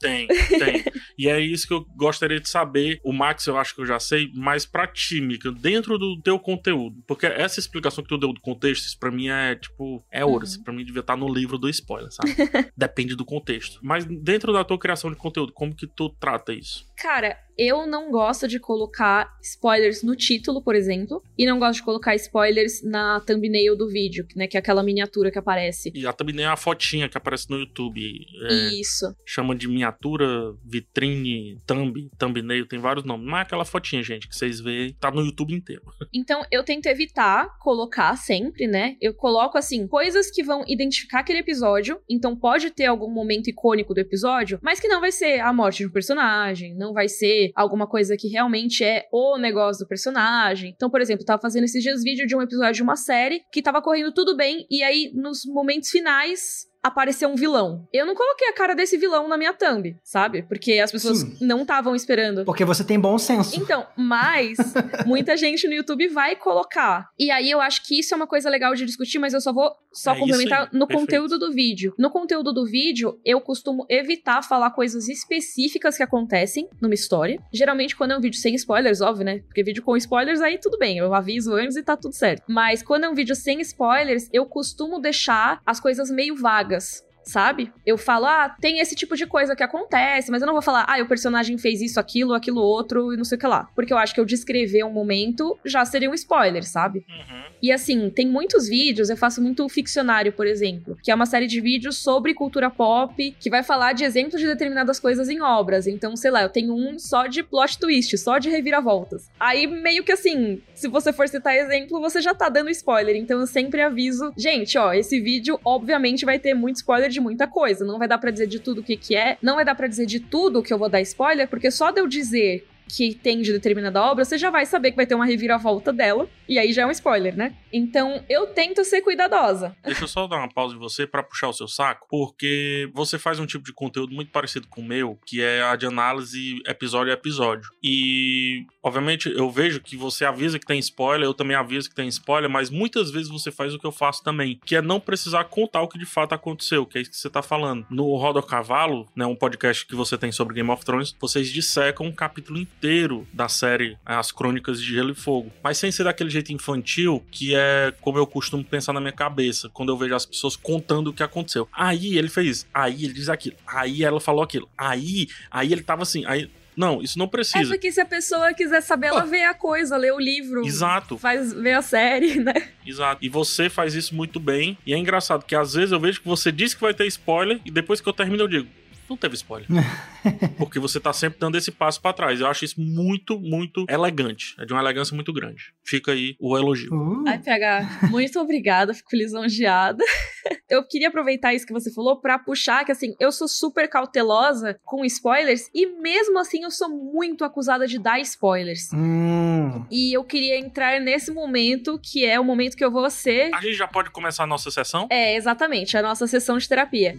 Tem, tem. e é isso que eu gostaria de saber. O Max, eu acho que eu já sei, mas pra ti, Mika, dentro do teu conteúdo. Porque essa explicação que tu deu do contexto, isso pra mim é tipo, é ouro. Uhum. Isso pra mim devia estar no livro do spoiler, sabe? Depende do contexto. Mas dentro da tua criação de conteúdo, como que tu trata isso? Cara, eu não gosto de colocar spoilers no título, por exemplo, e não gosto de colocar spoilers na thumbnail do vídeo, né, que é aquela miniatura que aparece. E a thumbnail é a fotinha que aparece no YouTube. é, Isso. chama de miniatura miniatura, vitrine, thumb, thumbnail, tem vários nomes. Mas é aquela fotinha, gente, que vocês veem, tá no YouTube inteiro. Então, eu tento evitar colocar sempre, né? Eu coloco, assim, coisas que vão identificar aquele episódio. Então, pode ter algum momento icônico do episódio, mas que não vai ser a morte de um personagem, não vai ser alguma coisa que realmente é o negócio do personagem. Então, por exemplo, eu tava fazendo esses dias vídeo de um episódio de uma série que tava correndo tudo bem, e aí, nos momentos finais, apareceu um vilão. Eu não coloquei a cara desse vilão na minha thumb, sabe? Porque as pessoas Sim. não estavam esperando. Porque você tem bom senso. Então, mas muita gente no YouTube vai colocar. E aí eu acho que isso é uma coisa legal de discutir, mas eu só vou só é complementar no Perfeito. conteúdo do vídeo. No conteúdo do vídeo, eu costumo evitar falar coisas específicas que acontecem numa história. Geralmente quando é um vídeo sem spoilers, óbvio, né? Porque vídeo com spoilers aí tudo bem, eu aviso antes e tá tudo certo. Mas quando é um vídeo sem spoilers, eu costumo deixar as coisas meio vagas vagas sabe? Eu falo, ah, tem esse tipo de coisa que acontece, mas eu não vou falar, ah, o personagem fez isso, aquilo, aquilo outro e não sei o que lá. Porque eu acho que eu descrever um momento já seria um spoiler, sabe? Uhum. E assim, tem muitos vídeos, eu faço muito ficcionário, por exemplo, que é uma série de vídeos sobre cultura pop, que vai falar de exemplos de determinadas coisas em obras. Então, sei lá, eu tenho um só de plot twist, só de reviravoltas. Aí, meio que assim, se você for citar exemplo, você já tá dando spoiler. Então, eu sempre aviso, gente, ó, esse vídeo obviamente vai ter muito spoiler de muita coisa. Não vai dar para dizer de tudo o que, que é, não vai dar para dizer de tudo que eu vou dar spoiler, porque só de eu dizer que tem de determinada obra, você já vai saber que vai ter uma reviravolta dela, e aí já é um spoiler, né? Então eu tento ser cuidadosa. Deixa eu só dar uma pausa em você para puxar o seu saco, porque você faz um tipo de conteúdo muito parecido com o meu, que é a de análise episódio a episódio. E, obviamente, eu vejo que você avisa que tem spoiler, eu também aviso que tem spoiler, mas muitas vezes você faz o que eu faço também, que é não precisar contar o que de fato aconteceu, que é isso que você tá falando. No Roda Cavalo, né, um podcast que você tem sobre Game of Thrones, vocês dissecam um capítulo inteiro inteiro da série As Crônicas de Gelo e Fogo. Mas sem ser daquele jeito infantil, que é como eu costumo pensar na minha cabeça, quando eu vejo as pessoas contando o que aconteceu. Aí ele fez, aí ele diz aquilo, aí ela falou aquilo, aí, aí ele tava assim, aí não, isso não precisa. É porque se a pessoa quiser saber, ela vê a coisa, lê o livro. Exato. Faz, vê a série, né? Exato. E você faz isso muito bem. E é engraçado que às vezes eu vejo que você disse que vai ter spoiler e depois que eu termino eu digo, não teve spoiler. Porque você tá sempre dando esse passo para trás. Eu acho isso muito, muito elegante. É de uma elegância muito grande. Fica aí o elogio. Uh. Ai, PH, muito obrigada. Fico lisonjeada. Eu queria aproveitar isso que você falou para puxar que, assim, eu sou super cautelosa com spoilers e mesmo assim eu sou muito acusada de dar spoilers. Hum. E eu queria entrar nesse momento que é o momento que eu vou ser. A gente já pode começar a nossa sessão? É, exatamente, a nossa sessão de terapia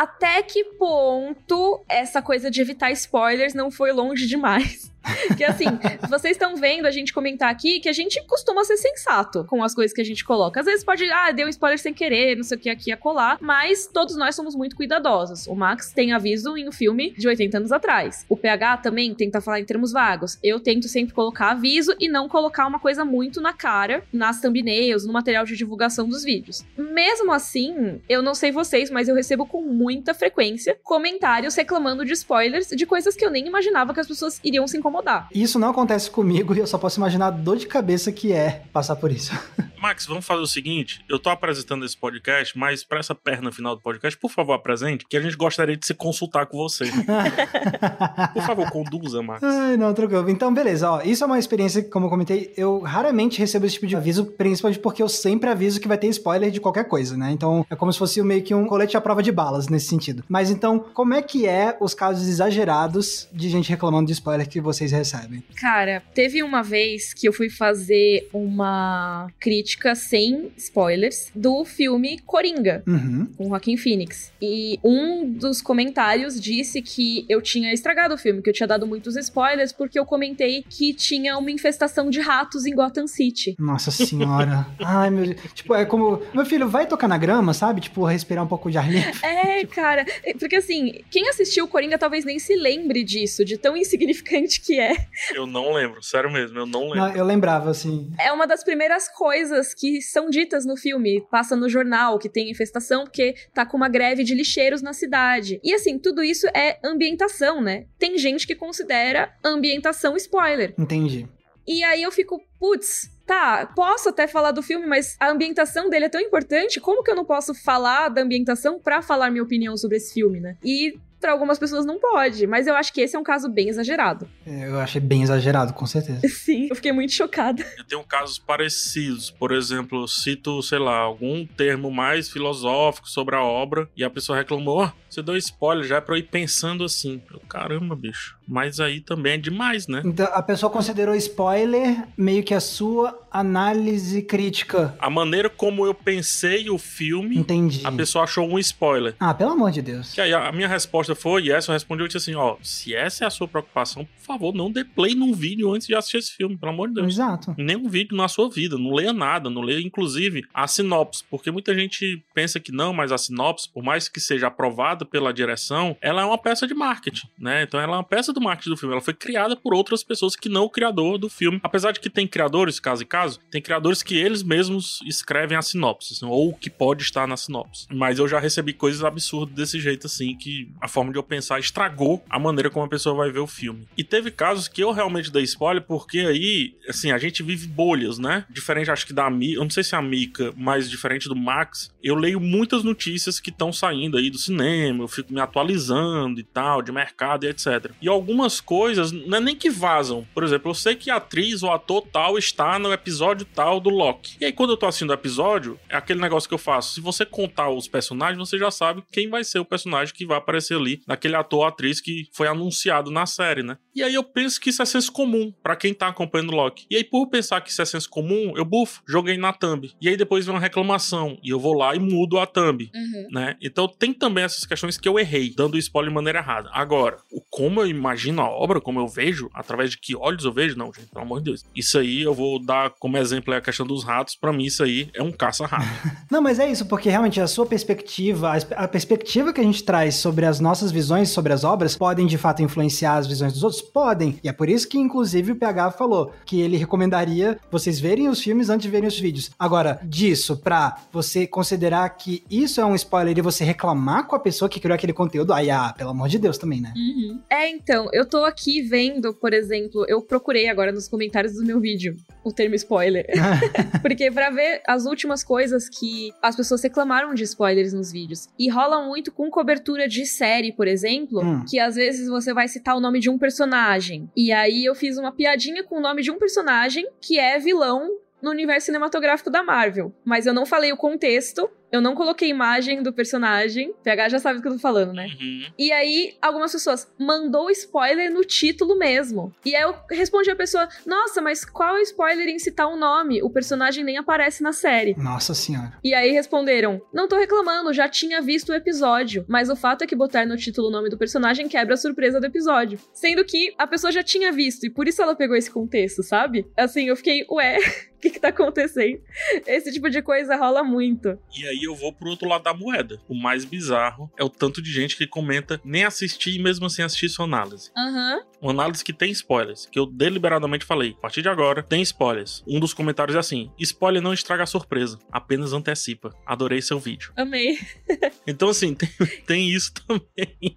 até que ponto essa coisa de evitar spoilers não foi longe demais. que assim, vocês estão vendo a gente comentar aqui que a gente costuma ser sensato com as coisas que a gente coloca. Às vezes pode, ah, deu um spoiler sem querer, não sei o que aqui a colar, mas todos nós somos muito cuidadosos. O Max tem aviso em um filme de 80 anos atrás. O PH também tenta falar em termos vagos. Eu tento sempre colocar aviso e não colocar uma coisa muito na cara nas thumbnails, no material de divulgação dos vídeos. Mesmo assim, eu não sei vocês, mas eu recebo com muita frequência comentários reclamando de spoilers de coisas que eu nem imaginava que as pessoas iriam se incomodar incomodar. Isso não acontece comigo e eu só posso imaginar a dor de cabeça que é passar por isso. Max, vamos fazer o seguinte: eu tô apresentando esse podcast, mas para essa perna final do podcast, por favor, apresente, que a gente gostaria de se consultar com você. por favor, conduza, Max. Ai, não, tranquilo. Então, beleza, ó. Isso é uma experiência que, como eu comentei, eu raramente recebo esse tipo de aviso, principalmente porque eu sempre aviso que vai ter spoiler de qualquer coisa, né? Então, é como se fosse meio que um colete à prova de balas nesse sentido. Mas então, como é que é os casos exagerados de gente reclamando de spoiler que vocês recebem? Cara, teve uma vez que eu fui fazer uma crítica sem spoilers do filme Coringa, uhum. com Joaquim Phoenix. E um dos comentários disse que eu tinha estragado o filme, que eu tinha dado muitos spoilers, porque eu comentei que tinha uma infestação de ratos em Gotham City. Nossa senhora. Ai, meu Deus. Tipo, é como. Meu filho, vai tocar na grama, sabe? Tipo, respirar um pouco de ar livre. É, tipo... cara. Porque assim, quem assistiu Coringa talvez nem se lembre disso, de tão insignificante que é. Eu não lembro, sério mesmo, eu não lembro. Não, eu lembrava, assim. É uma das primeiras coisas coisas que são ditas no filme. Passa no jornal que tem infestação porque tá com uma greve de lixeiros na cidade. E assim, tudo isso é ambientação, né? Tem gente que considera ambientação spoiler. Entendi. E aí eu fico, putz, tá, posso até falar do filme, mas a ambientação dele é tão importante, como que eu não posso falar da ambientação para falar minha opinião sobre esse filme, né? E para algumas pessoas não pode, mas eu acho que esse é um caso bem exagerado. É, eu achei bem exagerado, com certeza. Sim, eu fiquei muito chocada. Eu tenho casos parecidos, por exemplo, eu cito, sei lá, algum termo mais filosófico sobre a obra e a pessoa reclamou, oh, você deu spoiler já pra eu ir pensando assim. Eu, caramba, bicho. Mas aí também é demais, né? Então a pessoa considerou spoiler meio que a sua análise crítica. A maneira como eu pensei o filme, Entendi. a pessoa achou um spoiler. Ah, pelo amor de Deus. Que aí a minha resposta foi, e essa eu respondi, eu disse assim, ó, se essa é a sua preocupação, por favor, não dê play num vídeo antes de assistir esse filme, pelo amor de Deus. Exato. Nenhum vídeo na sua vida, não leia nada, não leia inclusive a sinopse, porque muita gente pensa que não, mas a sinopse, por mais que seja aprovada pela direção, ela é uma peça de marketing, né? Então ela é uma peça do marketing do filme, ela foi criada por outras pessoas que não o criador do filme. Apesar de que tem criadores, caso e caso, tem criadores que eles mesmos escrevem a sinopse, assim, ou que pode estar na sinopse. Mas eu já recebi coisas absurdas desse jeito, assim, que a forma de eu pensar estragou a maneira como a pessoa vai ver o filme. E teve casos que eu realmente dei spoiler, porque aí, assim, a gente vive bolhas, né? Diferente, acho que da Mika, eu não sei se é a Mika, mas diferente do Max, eu leio muitas notícias que estão saindo aí do cinema, eu fico me atualizando e tal, de mercado e etc. E algumas coisas não é nem que vazam. Por exemplo, eu sei que a atriz ou ator tal está no episódio tal do Loki. E aí, quando eu tô assistindo o episódio, é aquele negócio que eu faço. Se você contar os personagens, você já sabe quem vai ser o personagem que vai aparecer ali, naquele ator ou atriz que foi anunciado na série, né? E aí eu penso que isso é senso comum para quem tá acompanhando o Loki. E aí, por pensar que isso é senso comum, eu bufo, joguei na thumb. E aí depois vem uma reclamação. E eu vou lá e mudo a thumb. Uhum. Né? Então tem também essas questões que eu errei, dando spoiler de maneira errada. Agora, o como eu imagino a obra, como eu vejo, através de que olhos eu vejo, não, gente, pelo amor de Deus. Isso aí eu vou dar como exemplo a questão dos ratos. Para mim, isso aí é um caça-rato. Não, mas é isso, porque realmente a sua perspectiva, a perspectiva que a gente traz sobre as nossas visões sobre as obras, podem de fato influenciar as visões dos outros? Podem. E é por isso que, inclusive, o PH falou que ele recomendaria vocês verem os filmes antes de verem os vídeos. Agora, disso pra você considerar que isso é um spoiler e você reclamar com a pessoa que criou aquele conteúdo, aí, ah, pelo amor de Deus também, né? Uhum. É, então, eu tô aqui vendo, por exemplo, eu procurei agora nos comentários do meu vídeo o termo spoiler. Porque pra ver as últimas coisas que as pessoas reclamaram de spoilers nos vídeos. E rola muito com cobertura de série, por exemplo, Hum. que às vezes você vai citar o nome de um personagem. E aí eu fiz uma piadinha com o nome de um personagem que é vilão no universo cinematográfico da Marvel. Mas eu não falei o contexto, eu não coloquei imagem do personagem. PH já sabe do que eu tô falando, né? Uhum. E aí, algumas pessoas mandou spoiler no título mesmo. E aí eu respondi a pessoa: Nossa, mas qual é o spoiler em citar um nome? O personagem nem aparece na série. Nossa senhora. E aí responderam: Não tô reclamando, já tinha visto o episódio. Mas o fato é que botar no título o nome do personagem quebra a surpresa do episódio. Sendo que a pessoa já tinha visto, e por isso ela pegou esse contexto, sabe? Assim, eu fiquei, ué, que que tá acontecendo? Esse tipo de coisa rola muito. E aí eu vou pro outro lado da moeda. O mais bizarro é o tanto de gente que comenta nem assistir e mesmo assim assistir sua análise. Aham. Uma análise que tem spoilers, que eu deliberadamente falei. A partir de agora, tem spoilers. Um dos comentários é assim: spoiler não estraga a surpresa, apenas antecipa. Adorei seu vídeo. Amei. Então, assim, tem, tem isso também.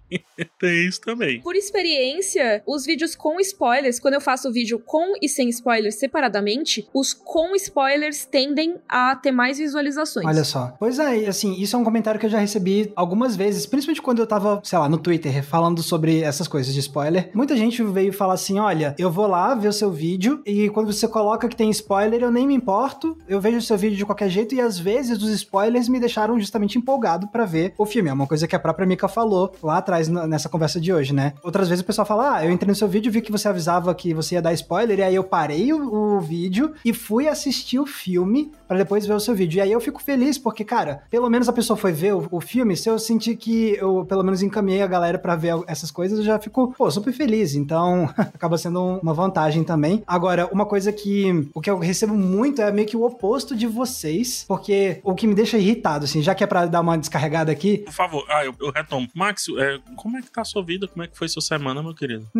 tem isso também. Por experiência, os vídeos com spoilers, quando eu faço vídeo com e sem spoilers separadamente, os com spoilers tendem a ter mais visualizações. Olha só. Pois é, e, assim, isso é um comentário que eu já recebi algumas vezes, principalmente quando eu tava, sei lá, no Twitter falando sobre essas coisas de spoiler. Muita gente veio falar assim: olha, eu vou lá ver o seu vídeo e quando você coloca que tem spoiler, eu nem me importo, eu vejo o seu vídeo de qualquer jeito e às vezes os spoilers me deixaram justamente empolgado pra ver o filme. É uma coisa que a própria Mika falou lá atrás nessa conversa de hoje, né? Outras vezes o pessoal fala: ah, eu entrei no seu vídeo, vi que você avisava que você ia dar spoiler, e aí eu parei o, o vídeo e fui assistir o filme pra depois ver o seu vídeo. E aí eu fico feliz, porque, cara, pelo menos a pessoa foi ver o, o filme, se eu sentir que eu pelo menos encaminhei a galera pra ver essas coisas, eu já fico, pô, super feliz. Então, acaba sendo um- uma vantagem também. Agora, uma coisa que o que eu recebo muito é meio que o oposto de vocês, porque o que me deixa irritado, assim, já que é pra dar uma descarregada aqui, Por favor, ah, eu, eu retomo. Max, é, como é que tá a sua vida? Como é que foi sua semana, meu querido?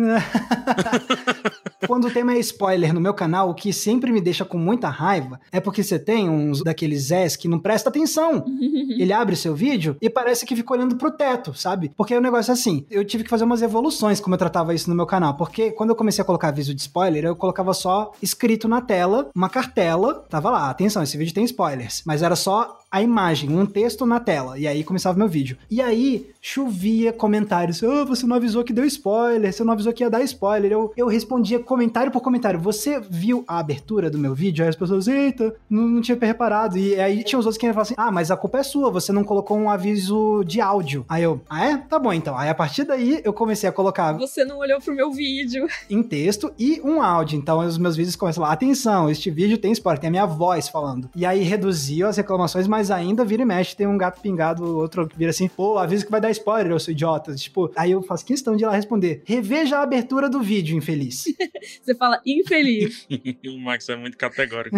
Quando o tema é spoiler no meu canal, o que sempre me deixa com muita raiva é porque você tem uns daqueles Zés que não presta atenção. Ele abre seu vídeo e parece que fica olhando pro teto, sabe? Porque o negócio é assim, eu tive que fazer umas evoluções como eu tratava isso no meu canal, porque quando eu comecei a colocar aviso de spoiler, eu colocava só escrito na tela, uma cartela, tava lá, atenção, esse vídeo tem spoilers, mas era só a imagem, um texto na tela. E aí começava meu vídeo. E aí chovia comentários. Oh, você não avisou que deu spoiler, você não avisou que ia dar spoiler. Eu, eu respondia comentário por comentário. Você viu a abertura do meu vídeo? Aí as pessoas, eita, não, não tinha reparado. E aí tinha os outros que iam falar assim: ah, mas a culpa é sua, você não colocou um aviso de áudio. Aí eu, ah, é? Tá bom então. Aí a partir daí eu comecei a colocar. Você não olhou pro meu vídeo. Em texto e um áudio. Então os meus vídeos começam lá: atenção, este vídeo tem spoiler, tem a minha voz falando. E aí reduziu as reclamações, mas ainda vira e mexe. Tem um gato pingado, outro que vira assim: pô, avisa que vai dar spoiler, eu sou idiota. Tipo, aí eu faço questão de ir lá responder: reveja a abertura do vídeo, infeliz. Você fala infeliz. o Max é muito categórico.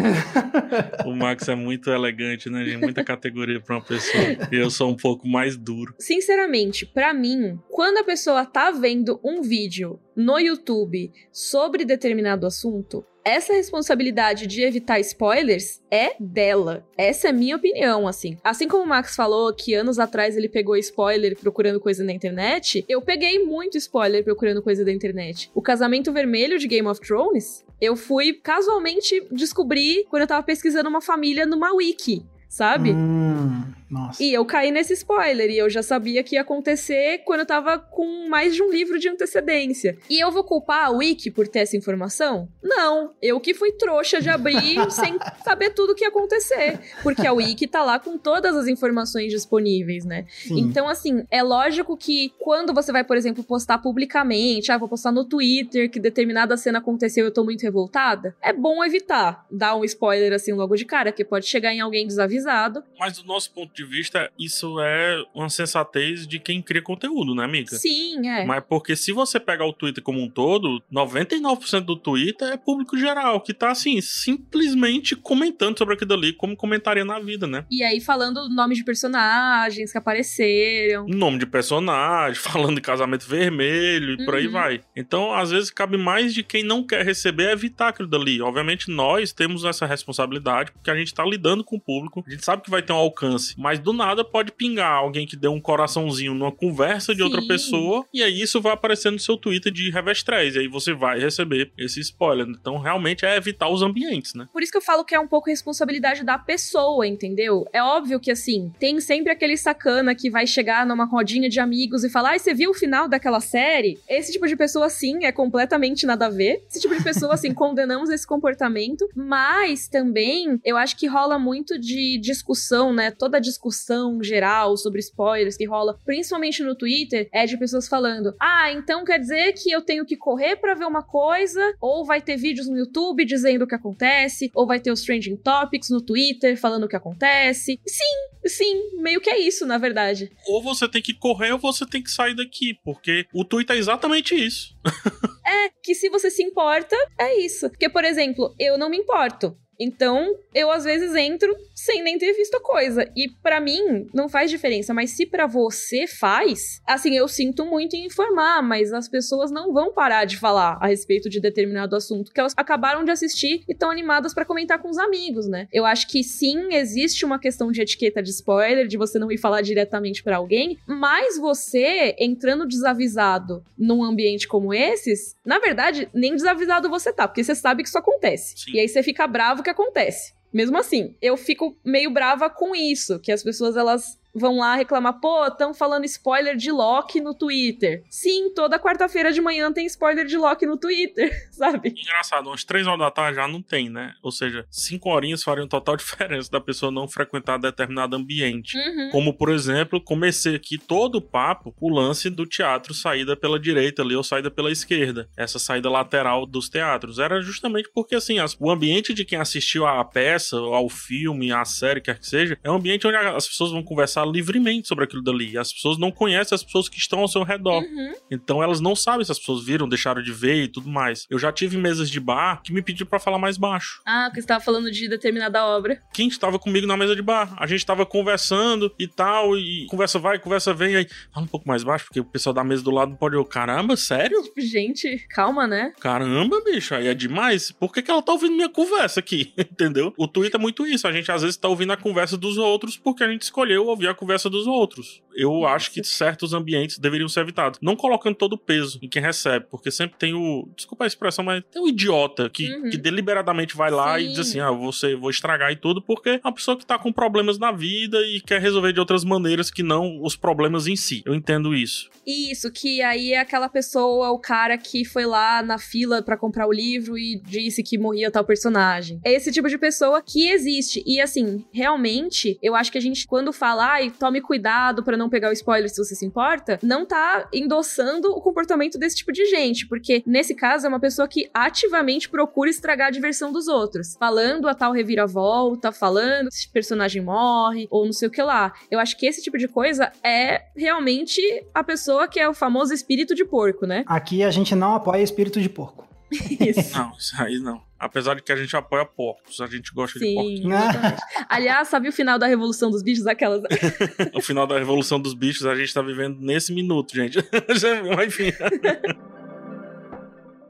o Max é muito elegante, né, gente? Muita categoria pra uma pessoa. E eu sou um pouco mais duro. Sinceramente, para mim, quando a pessoa tá vendo um vídeo no YouTube sobre determinado assunto, essa responsabilidade de evitar spoilers é dela. Essa é a minha opinião, assim. Assim como o Max falou que anos atrás ele pegou spoiler procurando coisa na internet, eu peguei muito spoiler procurando coisa da internet. O casamento vermelho de Game of Thrones, eu fui casualmente descobrir quando eu tava pesquisando uma família numa wiki sabe? Hum, nossa. E eu caí nesse spoiler, e eu já sabia que ia acontecer quando eu tava com mais de um livro de antecedência. E eu vou culpar a Wiki por ter essa informação? Não. Eu que fui trouxa de abrir sem saber tudo o que ia acontecer. Porque a Wiki tá lá com todas as informações disponíveis, né? Sim. Então, assim, é lógico que quando você vai, por exemplo, postar publicamente, ah, vou postar no Twitter que determinada cena aconteceu e eu tô muito revoltada, é bom evitar dar um spoiler assim logo de cara, que pode chegar em alguém desavisado Mas do nosso ponto de vista, isso é uma sensatez de quem cria conteúdo, né, amiga? Sim, é. Mas porque se você pegar o Twitter como um todo, 99% do Twitter é público geral, que tá assim, simplesmente comentando sobre aquilo ali, como comentaria na vida, né? E aí falando nome de personagens que apareceram. Nome de personagem, falando de casamento vermelho e por aí Uhum. vai. Então, às vezes, cabe mais de quem não quer receber evitar aquilo dali. Obviamente, nós temos essa responsabilidade, porque a gente tá lidando com o público, a gente sabe que vai ter um alcance, mas do nada pode pingar alguém que deu um coraçãozinho numa conversa de outra Sim. pessoa, e aí isso vai aparecer no seu Twitter de revés 3, e aí você vai receber esse spoiler. Então, realmente é evitar os ambientes, né? Por isso que eu falo que é um pouco responsabilidade da pessoa, entendeu? É óbvio que, assim, tem sempre aquele sacana que vai chegar numa rodinha de amigos e falar: Ai, você viu o final daquela série? Esse tipo de pessoa, sim, é completamente nada a ver. Esse tipo de pessoa, assim, condenamos esse comportamento. Mas também, eu acho que rola muito de discussão, né? Toda a discussão geral sobre spoilers que rola, principalmente no Twitter, é de pessoas falando: Ah, então quer dizer que eu tenho que correr pra ver uma coisa? Ou vai ter vídeos no YouTube dizendo o que acontece? Ou vai ter os trending topics no Twitter falando o que acontece? Sim, sim, meio que é isso, na verdade. Ou você tem que correr ou você tem que sair daqui, porque o Twitter é exatamente isso. É que se você se importa, é isso. Porque, por exemplo, eu não me importo. Então, eu às vezes entro sem nem ter visto a coisa. E pra mim não faz diferença, mas se pra você faz, assim, eu sinto muito em informar, mas as pessoas não vão parar de falar a respeito de determinado assunto que elas acabaram de assistir e estão animadas pra comentar com os amigos, né? Eu acho que sim, existe uma questão de etiqueta de spoiler, de você não ir falar diretamente pra alguém, mas você entrando desavisado num ambiente como esses, na verdade, nem desavisado você tá, porque você sabe que isso acontece. Sim. E aí você fica bravo que acontece. Mesmo assim, eu fico meio brava com isso, que as pessoas elas vão lá reclamar, pô, estão falando spoiler de Loki no Twitter. Sim, toda quarta-feira de manhã tem spoiler de Loki no Twitter, sabe? Engraçado, umas 3 horas da tarde já não tem, né? Ou seja, 5 horinhas fariam total diferença da pessoa não frequentar determinado ambiente. Uhum. Como, por exemplo, comecei aqui todo o papo, o lance do teatro saída pela direita ali ou saída pela esquerda. Essa saída lateral dos teatros. Era justamente porque, assim, as- o ambiente de quem assistiu à peça, ao filme, à série, quer que seja, é um ambiente onde as pessoas vão conversar conversar livremente sobre aquilo dali. As pessoas não conhecem as pessoas que estão ao seu redor. Uhum. Então elas não sabem se as pessoas viram, deixaram de ver e tudo mais. Eu já tive mesas de bar que me pediram pra falar mais baixo. Ah, porque você tava falando de determinada obra. Quem estava comigo na mesa de bar? A gente tava conversando e tal, e conversa vai, conversa vem, aí fala um pouco mais baixo, porque o pessoal da mesa do lado não pode. Eu, caramba, sério? Tipo, gente, calma, né? Caramba, bicho, aí é demais. Por que, que ela tá ouvindo minha conversa aqui? Entendeu? O Twitter é muito isso. A gente às vezes tá ouvindo a conversa dos outros porque a gente escolheu ouvir a conversa dos outros. Eu Isso. acho que certos ambientes deveriam ser evitados. Não colocando todo o peso em quem recebe, porque sempre tem o. Desculpa a expressão, mas tem o idiota que, Uhum. que deliberadamente vai lá e Sim. diz assim: ah, você vou estragar e tudo, porque é uma pessoa que tá com problemas na vida e quer resolver de outras maneiras que não os problemas em si. Eu entendo isso. Isso, que aí é aquela pessoa, o cara que foi lá na fila pra comprar o livro e disse que morria tal personagem. É esse tipo de pessoa que existe. E assim, realmente, eu acho que a gente, quando fala, ai, tome cuidado pra não pegar o spoiler se você se importa, não tá endossando o comportamento desse tipo de gente. Porque nesse caso é uma pessoa que ativamente procura estragar a diversão dos outros. Falando a tal reviravolta, falando que esse personagem morre, ou não sei o que lá. Eu acho que esse tipo de coisa é realmente a pessoa que é o famoso espírito de porco, né? Aqui a gente não apoia espírito de porco. Isso. Não, isso aí não. Apesar de que a gente apoia porcos, a gente gosta de porcos. Sim, exatamente. Aliás, sabe o final da Revolução dos Bichos? Aquelas. O final da Revolução dos Bichos a gente tá vivendo nesse minuto, gente. Mas enfim.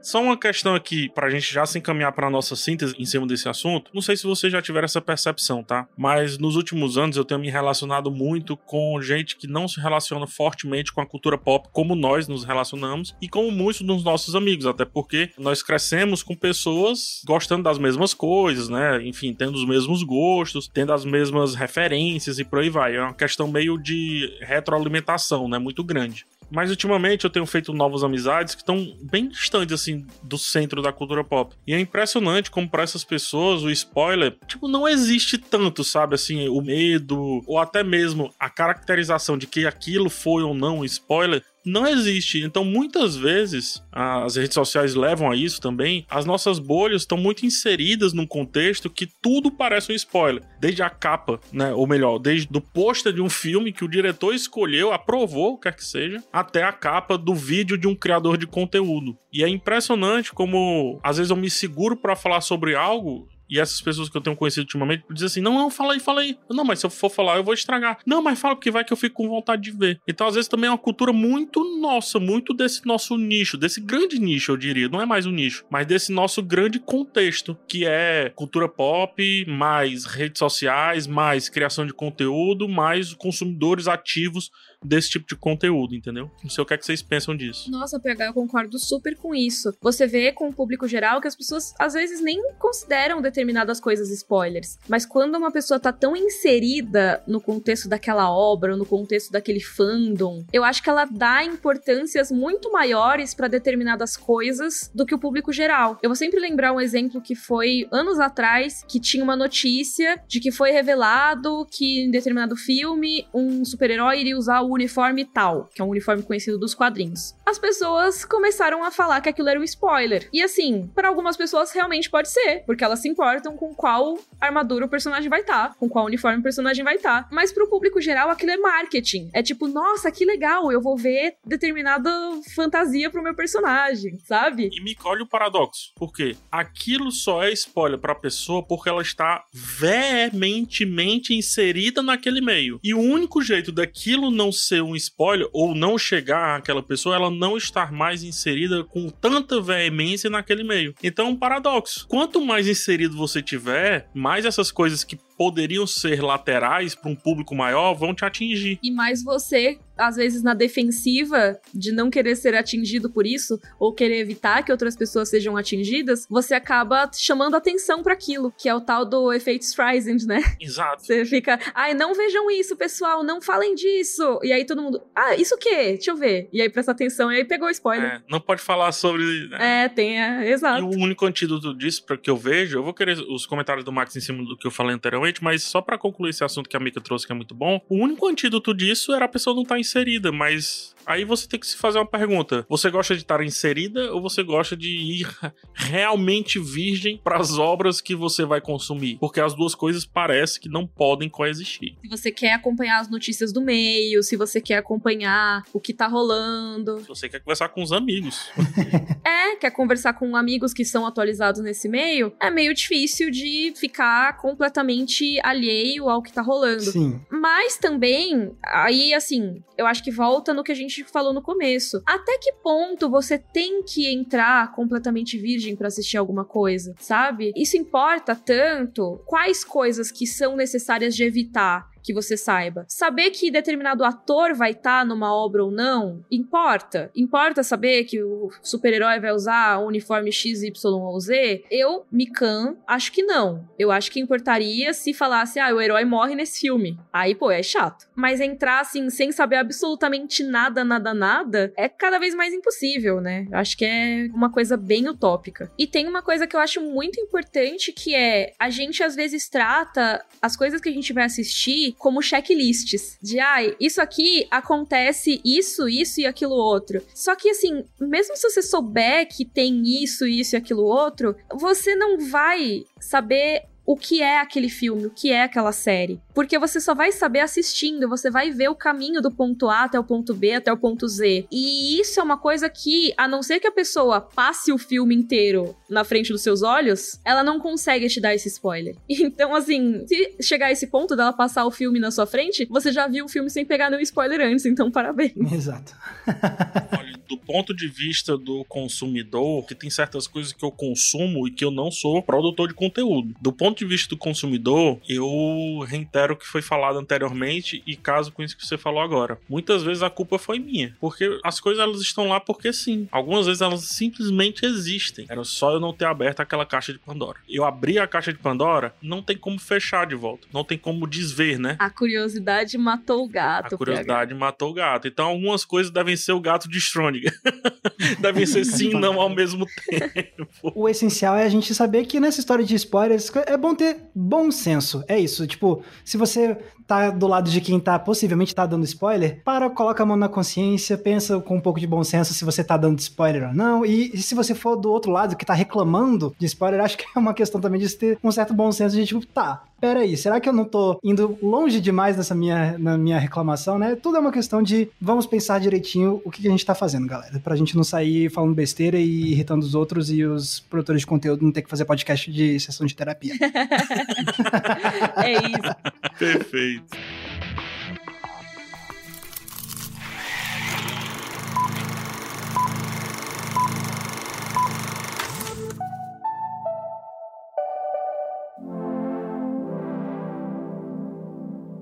Só uma questão aqui, pra gente já se encaminhar pra nossa síntese em cima desse assunto. Não sei se vocês já tiveram essa percepção, tá? Mas nos últimos anos eu tenho me relacionado muito com gente que não se relaciona fortemente com a cultura pop como nós nos relacionamos e como muitos dos nossos amigos, até porque nós crescemos com pessoas gostando das mesmas coisas, né? Enfim, tendo os mesmos gostos, tendo as mesmas referências e por aí vai. É uma questão meio de retroalimentação, né? Muito grande. Mas ultimamente eu tenho feito novas amizades que estão bem distantes, assim, do centro da cultura pop. E é impressionante como para essas pessoas o spoiler, tipo, não existe tanto, sabe? Assim, o medo, ou até mesmo a caracterização de que aquilo foi ou não um spoiler. Não existe. Então, muitas vezes, as redes sociais levam a isso também. As nossas bolhas estão muito inseridas num contexto que tudo parece um spoiler. Desde a capa, né? Ou melhor, desde o pôster de um filme que o diretor escolheu, aprovou, quer que seja, até a capa do vídeo de um criador de conteúdo. E é impressionante como, às vezes, eu me seguro para falar sobre algo e essas pessoas que eu tenho conhecido ultimamente dizem assim: não, não, fala aí, fala aí. Não, mas se eu for falar, eu vou estragar. Não, mas fala porque vai que eu fico com vontade de ver. Então, às vezes, também é uma cultura muito nossa, muito desse nosso nicho, desse grande nicho, eu diria. Não é mais um nicho, mas desse nosso grande contexto, que é cultura pop, mais redes sociais, mais criação de conteúdo, mais consumidores ativos desse tipo de conteúdo, entendeu? Não sei o que, é que vocês pensam disso. Nossa, PH, eu concordo super com isso. Você vê com o público geral que as pessoas às vezes nem consideram determinadas coisas spoilers. Mas quando uma pessoa tá tão inserida no contexto daquela obra, ou no contexto daquele fandom, eu acho que ela dá importâncias muito maiores pra determinadas coisas do que o público geral. Eu vou sempre lembrar um exemplo que foi anos atrás, que tinha uma notícia de que foi revelado que em determinado filme um super-herói iria usar o uniforme tal, que é um uniforme conhecido dos quadrinhos. As pessoas começaram a falar que aquilo era um spoiler. E assim, para algumas pessoas realmente pode ser, porque elas se importam com qual armadura o personagem vai estar, com qual uniforme o personagem vai estar. Mas pro público geral aquilo é marketing. É tipo, nossa, que legal, eu vou ver determinada fantasia pro meu personagem, sabe? E me colhe o paradoxo. Por quê? Aquilo só é spoiler pra pessoa porque ela está veementemente inserida naquele meio. E o único jeito daquilo não ser um spoiler ou não chegar àquela pessoa, ela não estar mais inserida com tanta veemência naquele meio. Então é um paradoxo. Quanto mais inserido você tiver, mais essas coisas que poderiam ser laterais para um público maior vão te atingir. E mais você, às vezes, na defensiva de não querer ser atingido por isso, ou querer evitar que outras pessoas sejam atingidas, você acaba chamando atenção para aquilo, que é o tal do efeito Streisand, né? Exato. Você fica, ai, não vejam isso, pessoal, não falem disso. E aí todo mundo, ah, isso o quê? Deixa eu ver. E aí presta atenção, e aí pegou o spoiler. É, não pode falar sobre. né? É, tem, é, E exato. o único antídoto disso, para que eu vejo, eu vou querer os comentários do Max em cima do que eu falei anteriormente, mas só para concluir esse assunto que a Mika trouxe, que é muito bom, o único antídoto disso era a pessoa não estar inserida, mas Aí você tem que se fazer uma pergunta: você gosta de estar inserida ou você gosta de ir realmente virgem para as obras que você vai consumir? Porque as duas coisas parecem que não podem coexistir. Se você quer acompanhar as notícias do meio, se você quer acompanhar o que tá rolando. Se você quer conversar com os amigos. é, quer conversar com amigos que são atualizados nesse meio, é meio difícil de ficar completamente alheio ao que tá rolando. Sim. Mas também, aí assim, eu acho que volta no que a gente falou no começo. Até que ponto você tem que entrar completamente virgem para assistir alguma coisa, sabe? Isso importa tanto quais coisas que são necessárias de evitar que você saiba. Saber que determinado ator vai estar tá numa obra ou não, importa. Importa saber que o super-herói vai usar o uniforme X, Y ou Z? Eu, Mikan, acho que não. Eu acho que importaria se falasse, ah, o herói morre nesse filme. Aí, pô, é chato. Mas entrar assim, sem saber absolutamente nada, nada, nada, é cada vez mais impossível, né? Eu acho que é uma coisa bem utópica. E tem uma coisa que eu acho muito importante que é a gente às vezes trata as coisas que a gente vai assistir como checklists. De, ai, ah, isso aqui acontece isso, isso e aquilo outro. Só que, assim, mesmo se você souber que tem isso, isso e aquilo outro, você não vai saber o que é aquele filme, o que é aquela série. Porque você só vai saber assistindo, você vai ver o caminho do ponto A até o ponto B, até o ponto Z. E isso é uma coisa que, a não ser que a pessoa passe o filme inteiro na frente dos seus olhos, ela não consegue te dar esse spoiler. Então, assim, se chegar a esse ponto dela passar o filme na sua frente, você já viu o filme sem pegar nenhum spoiler antes, então parabéns. Exato. Olha, do ponto de vista do consumidor, que tem certas coisas que eu consumo e que eu não sou produtor de conteúdo. Do ponto de vista do consumidor, eu reitero o que foi falado anteriormente e caso com isso que você falou agora. Muitas vezes a culpa foi minha, porque as coisas elas estão lá porque sim. Algumas vezes elas simplesmente existem. Era só eu não ter aberto aquela caixa de Pandora. Eu abri a caixa de Pandora, não tem como fechar de volta, não tem como desver, né? A curiosidade matou o gato. A curiosidade PH. matou o gato. Então algumas coisas devem ser o gato de Schrödinger. devem ser sim e não ao mesmo tempo. O essencial é a gente saber que nessa história de spoilers é bom ter bom senso. É isso. Tipo, se você tá do lado de quem tá possivelmente tá dando spoiler, para, coloca a mão na consciência, pensa com um pouco de bom senso se você tá dando spoiler ou não. E, e se você for do outro lado que tá reclamando de spoiler, acho que é uma questão também de ter um certo bom senso de tipo, tá, peraí, será que eu não tô indo longe demais nessa minha, na minha reclamação, né? Tudo é uma questão de vamos pensar direitinho o que, que a gente tá fazendo, galera. Pra gente não sair falando besteira e irritando os outros e os produtores de conteúdo não ter que fazer podcast de sessão de terapia. é isso. Perfeito.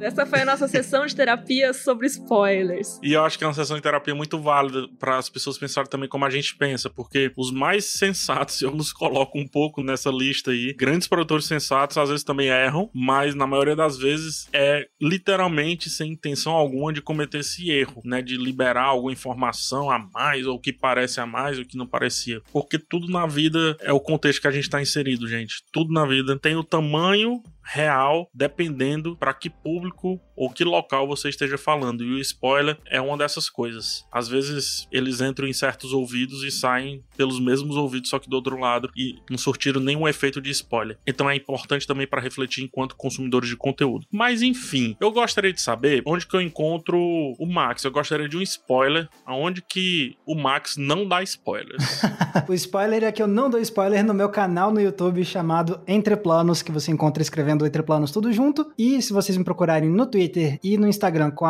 Essa foi a nossa sessão de terapia sobre spoilers. E eu acho que é uma sessão de terapia muito válida para as pessoas pensarem também como a gente pensa, porque os mais sensatos, eu nos coloco um pouco nessa lista aí. Grandes produtores sensatos às vezes também erram, mas na maioria das vezes é literalmente sem intenção alguma de cometer esse erro, né? De liberar alguma informação a mais, ou que parece a mais, ou que não parecia. Porque tudo na vida é o contexto que a gente está inserido, gente. Tudo na vida tem o tamanho real, dependendo para que público ou que local você esteja falando. E o spoiler é uma dessas coisas. Às vezes eles entram em certos ouvidos e saem pelos mesmos ouvidos, só que do outro lado, e não surtiram nenhum efeito de spoiler. Então é importante também para refletir enquanto consumidores de conteúdo. Mas enfim, eu gostaria de saber onde que eu encontro o Max. Eu gostaria de um spoiler, aonde que o Max não dá spoilers. o spoiler é que eu não dou spoiler no meu canal no YouTube chamado Entre Planos, que você encontra escrevendo Entre Planos tudo junto. E se vocês me procurarem no Twitter e no Instagram com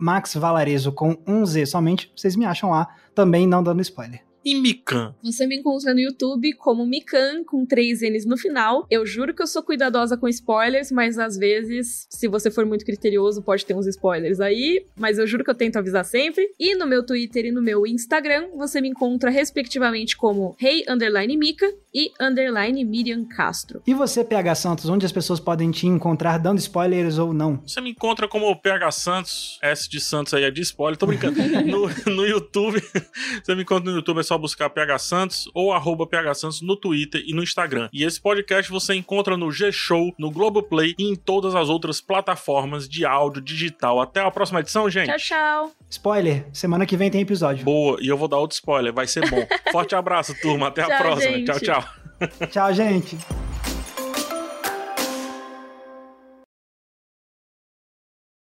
@maxvalarezo com um Z somente, vocês me acham lá, também não dando spoiler e Mikan? Você me encontra no YouTube como Mikan, com três N's no final. Eu juro que eu sou cuidadosa com spoilers, mas às vezes, se você for muito criterioso, pode ter uns spoilers aí. Mas eu juro que eu tento avisar sempre. E no meu Twitter e no meu Instagram, você me encontra respectivamente como Hey Underline Mika e underline Miriam Castro. E você, PH Santos, onde as pessoas podem te encontrar dando spoilers ou não? Você me encontra como PH Santos, S de Santos aí é de spoiler, tô brincando. no, no YouTube, você me encontra no YouTube, é só buscar PH Santos ou arroba PH Santos no Twitter e no Instagram. E esse podcast você encontra no G-Show, no Globoplay e em todas as outras plataformas de áudio digital. Até a próxima edição, gente. Tchau, tchau. Spoiler, semana que vem tem episódio. Boa, e eu vou dar outro spoiler, vai ser bom. Forte abraço, turma. Até Tchau, a próxima. gente. Tchau, tchau. Tchau, gente.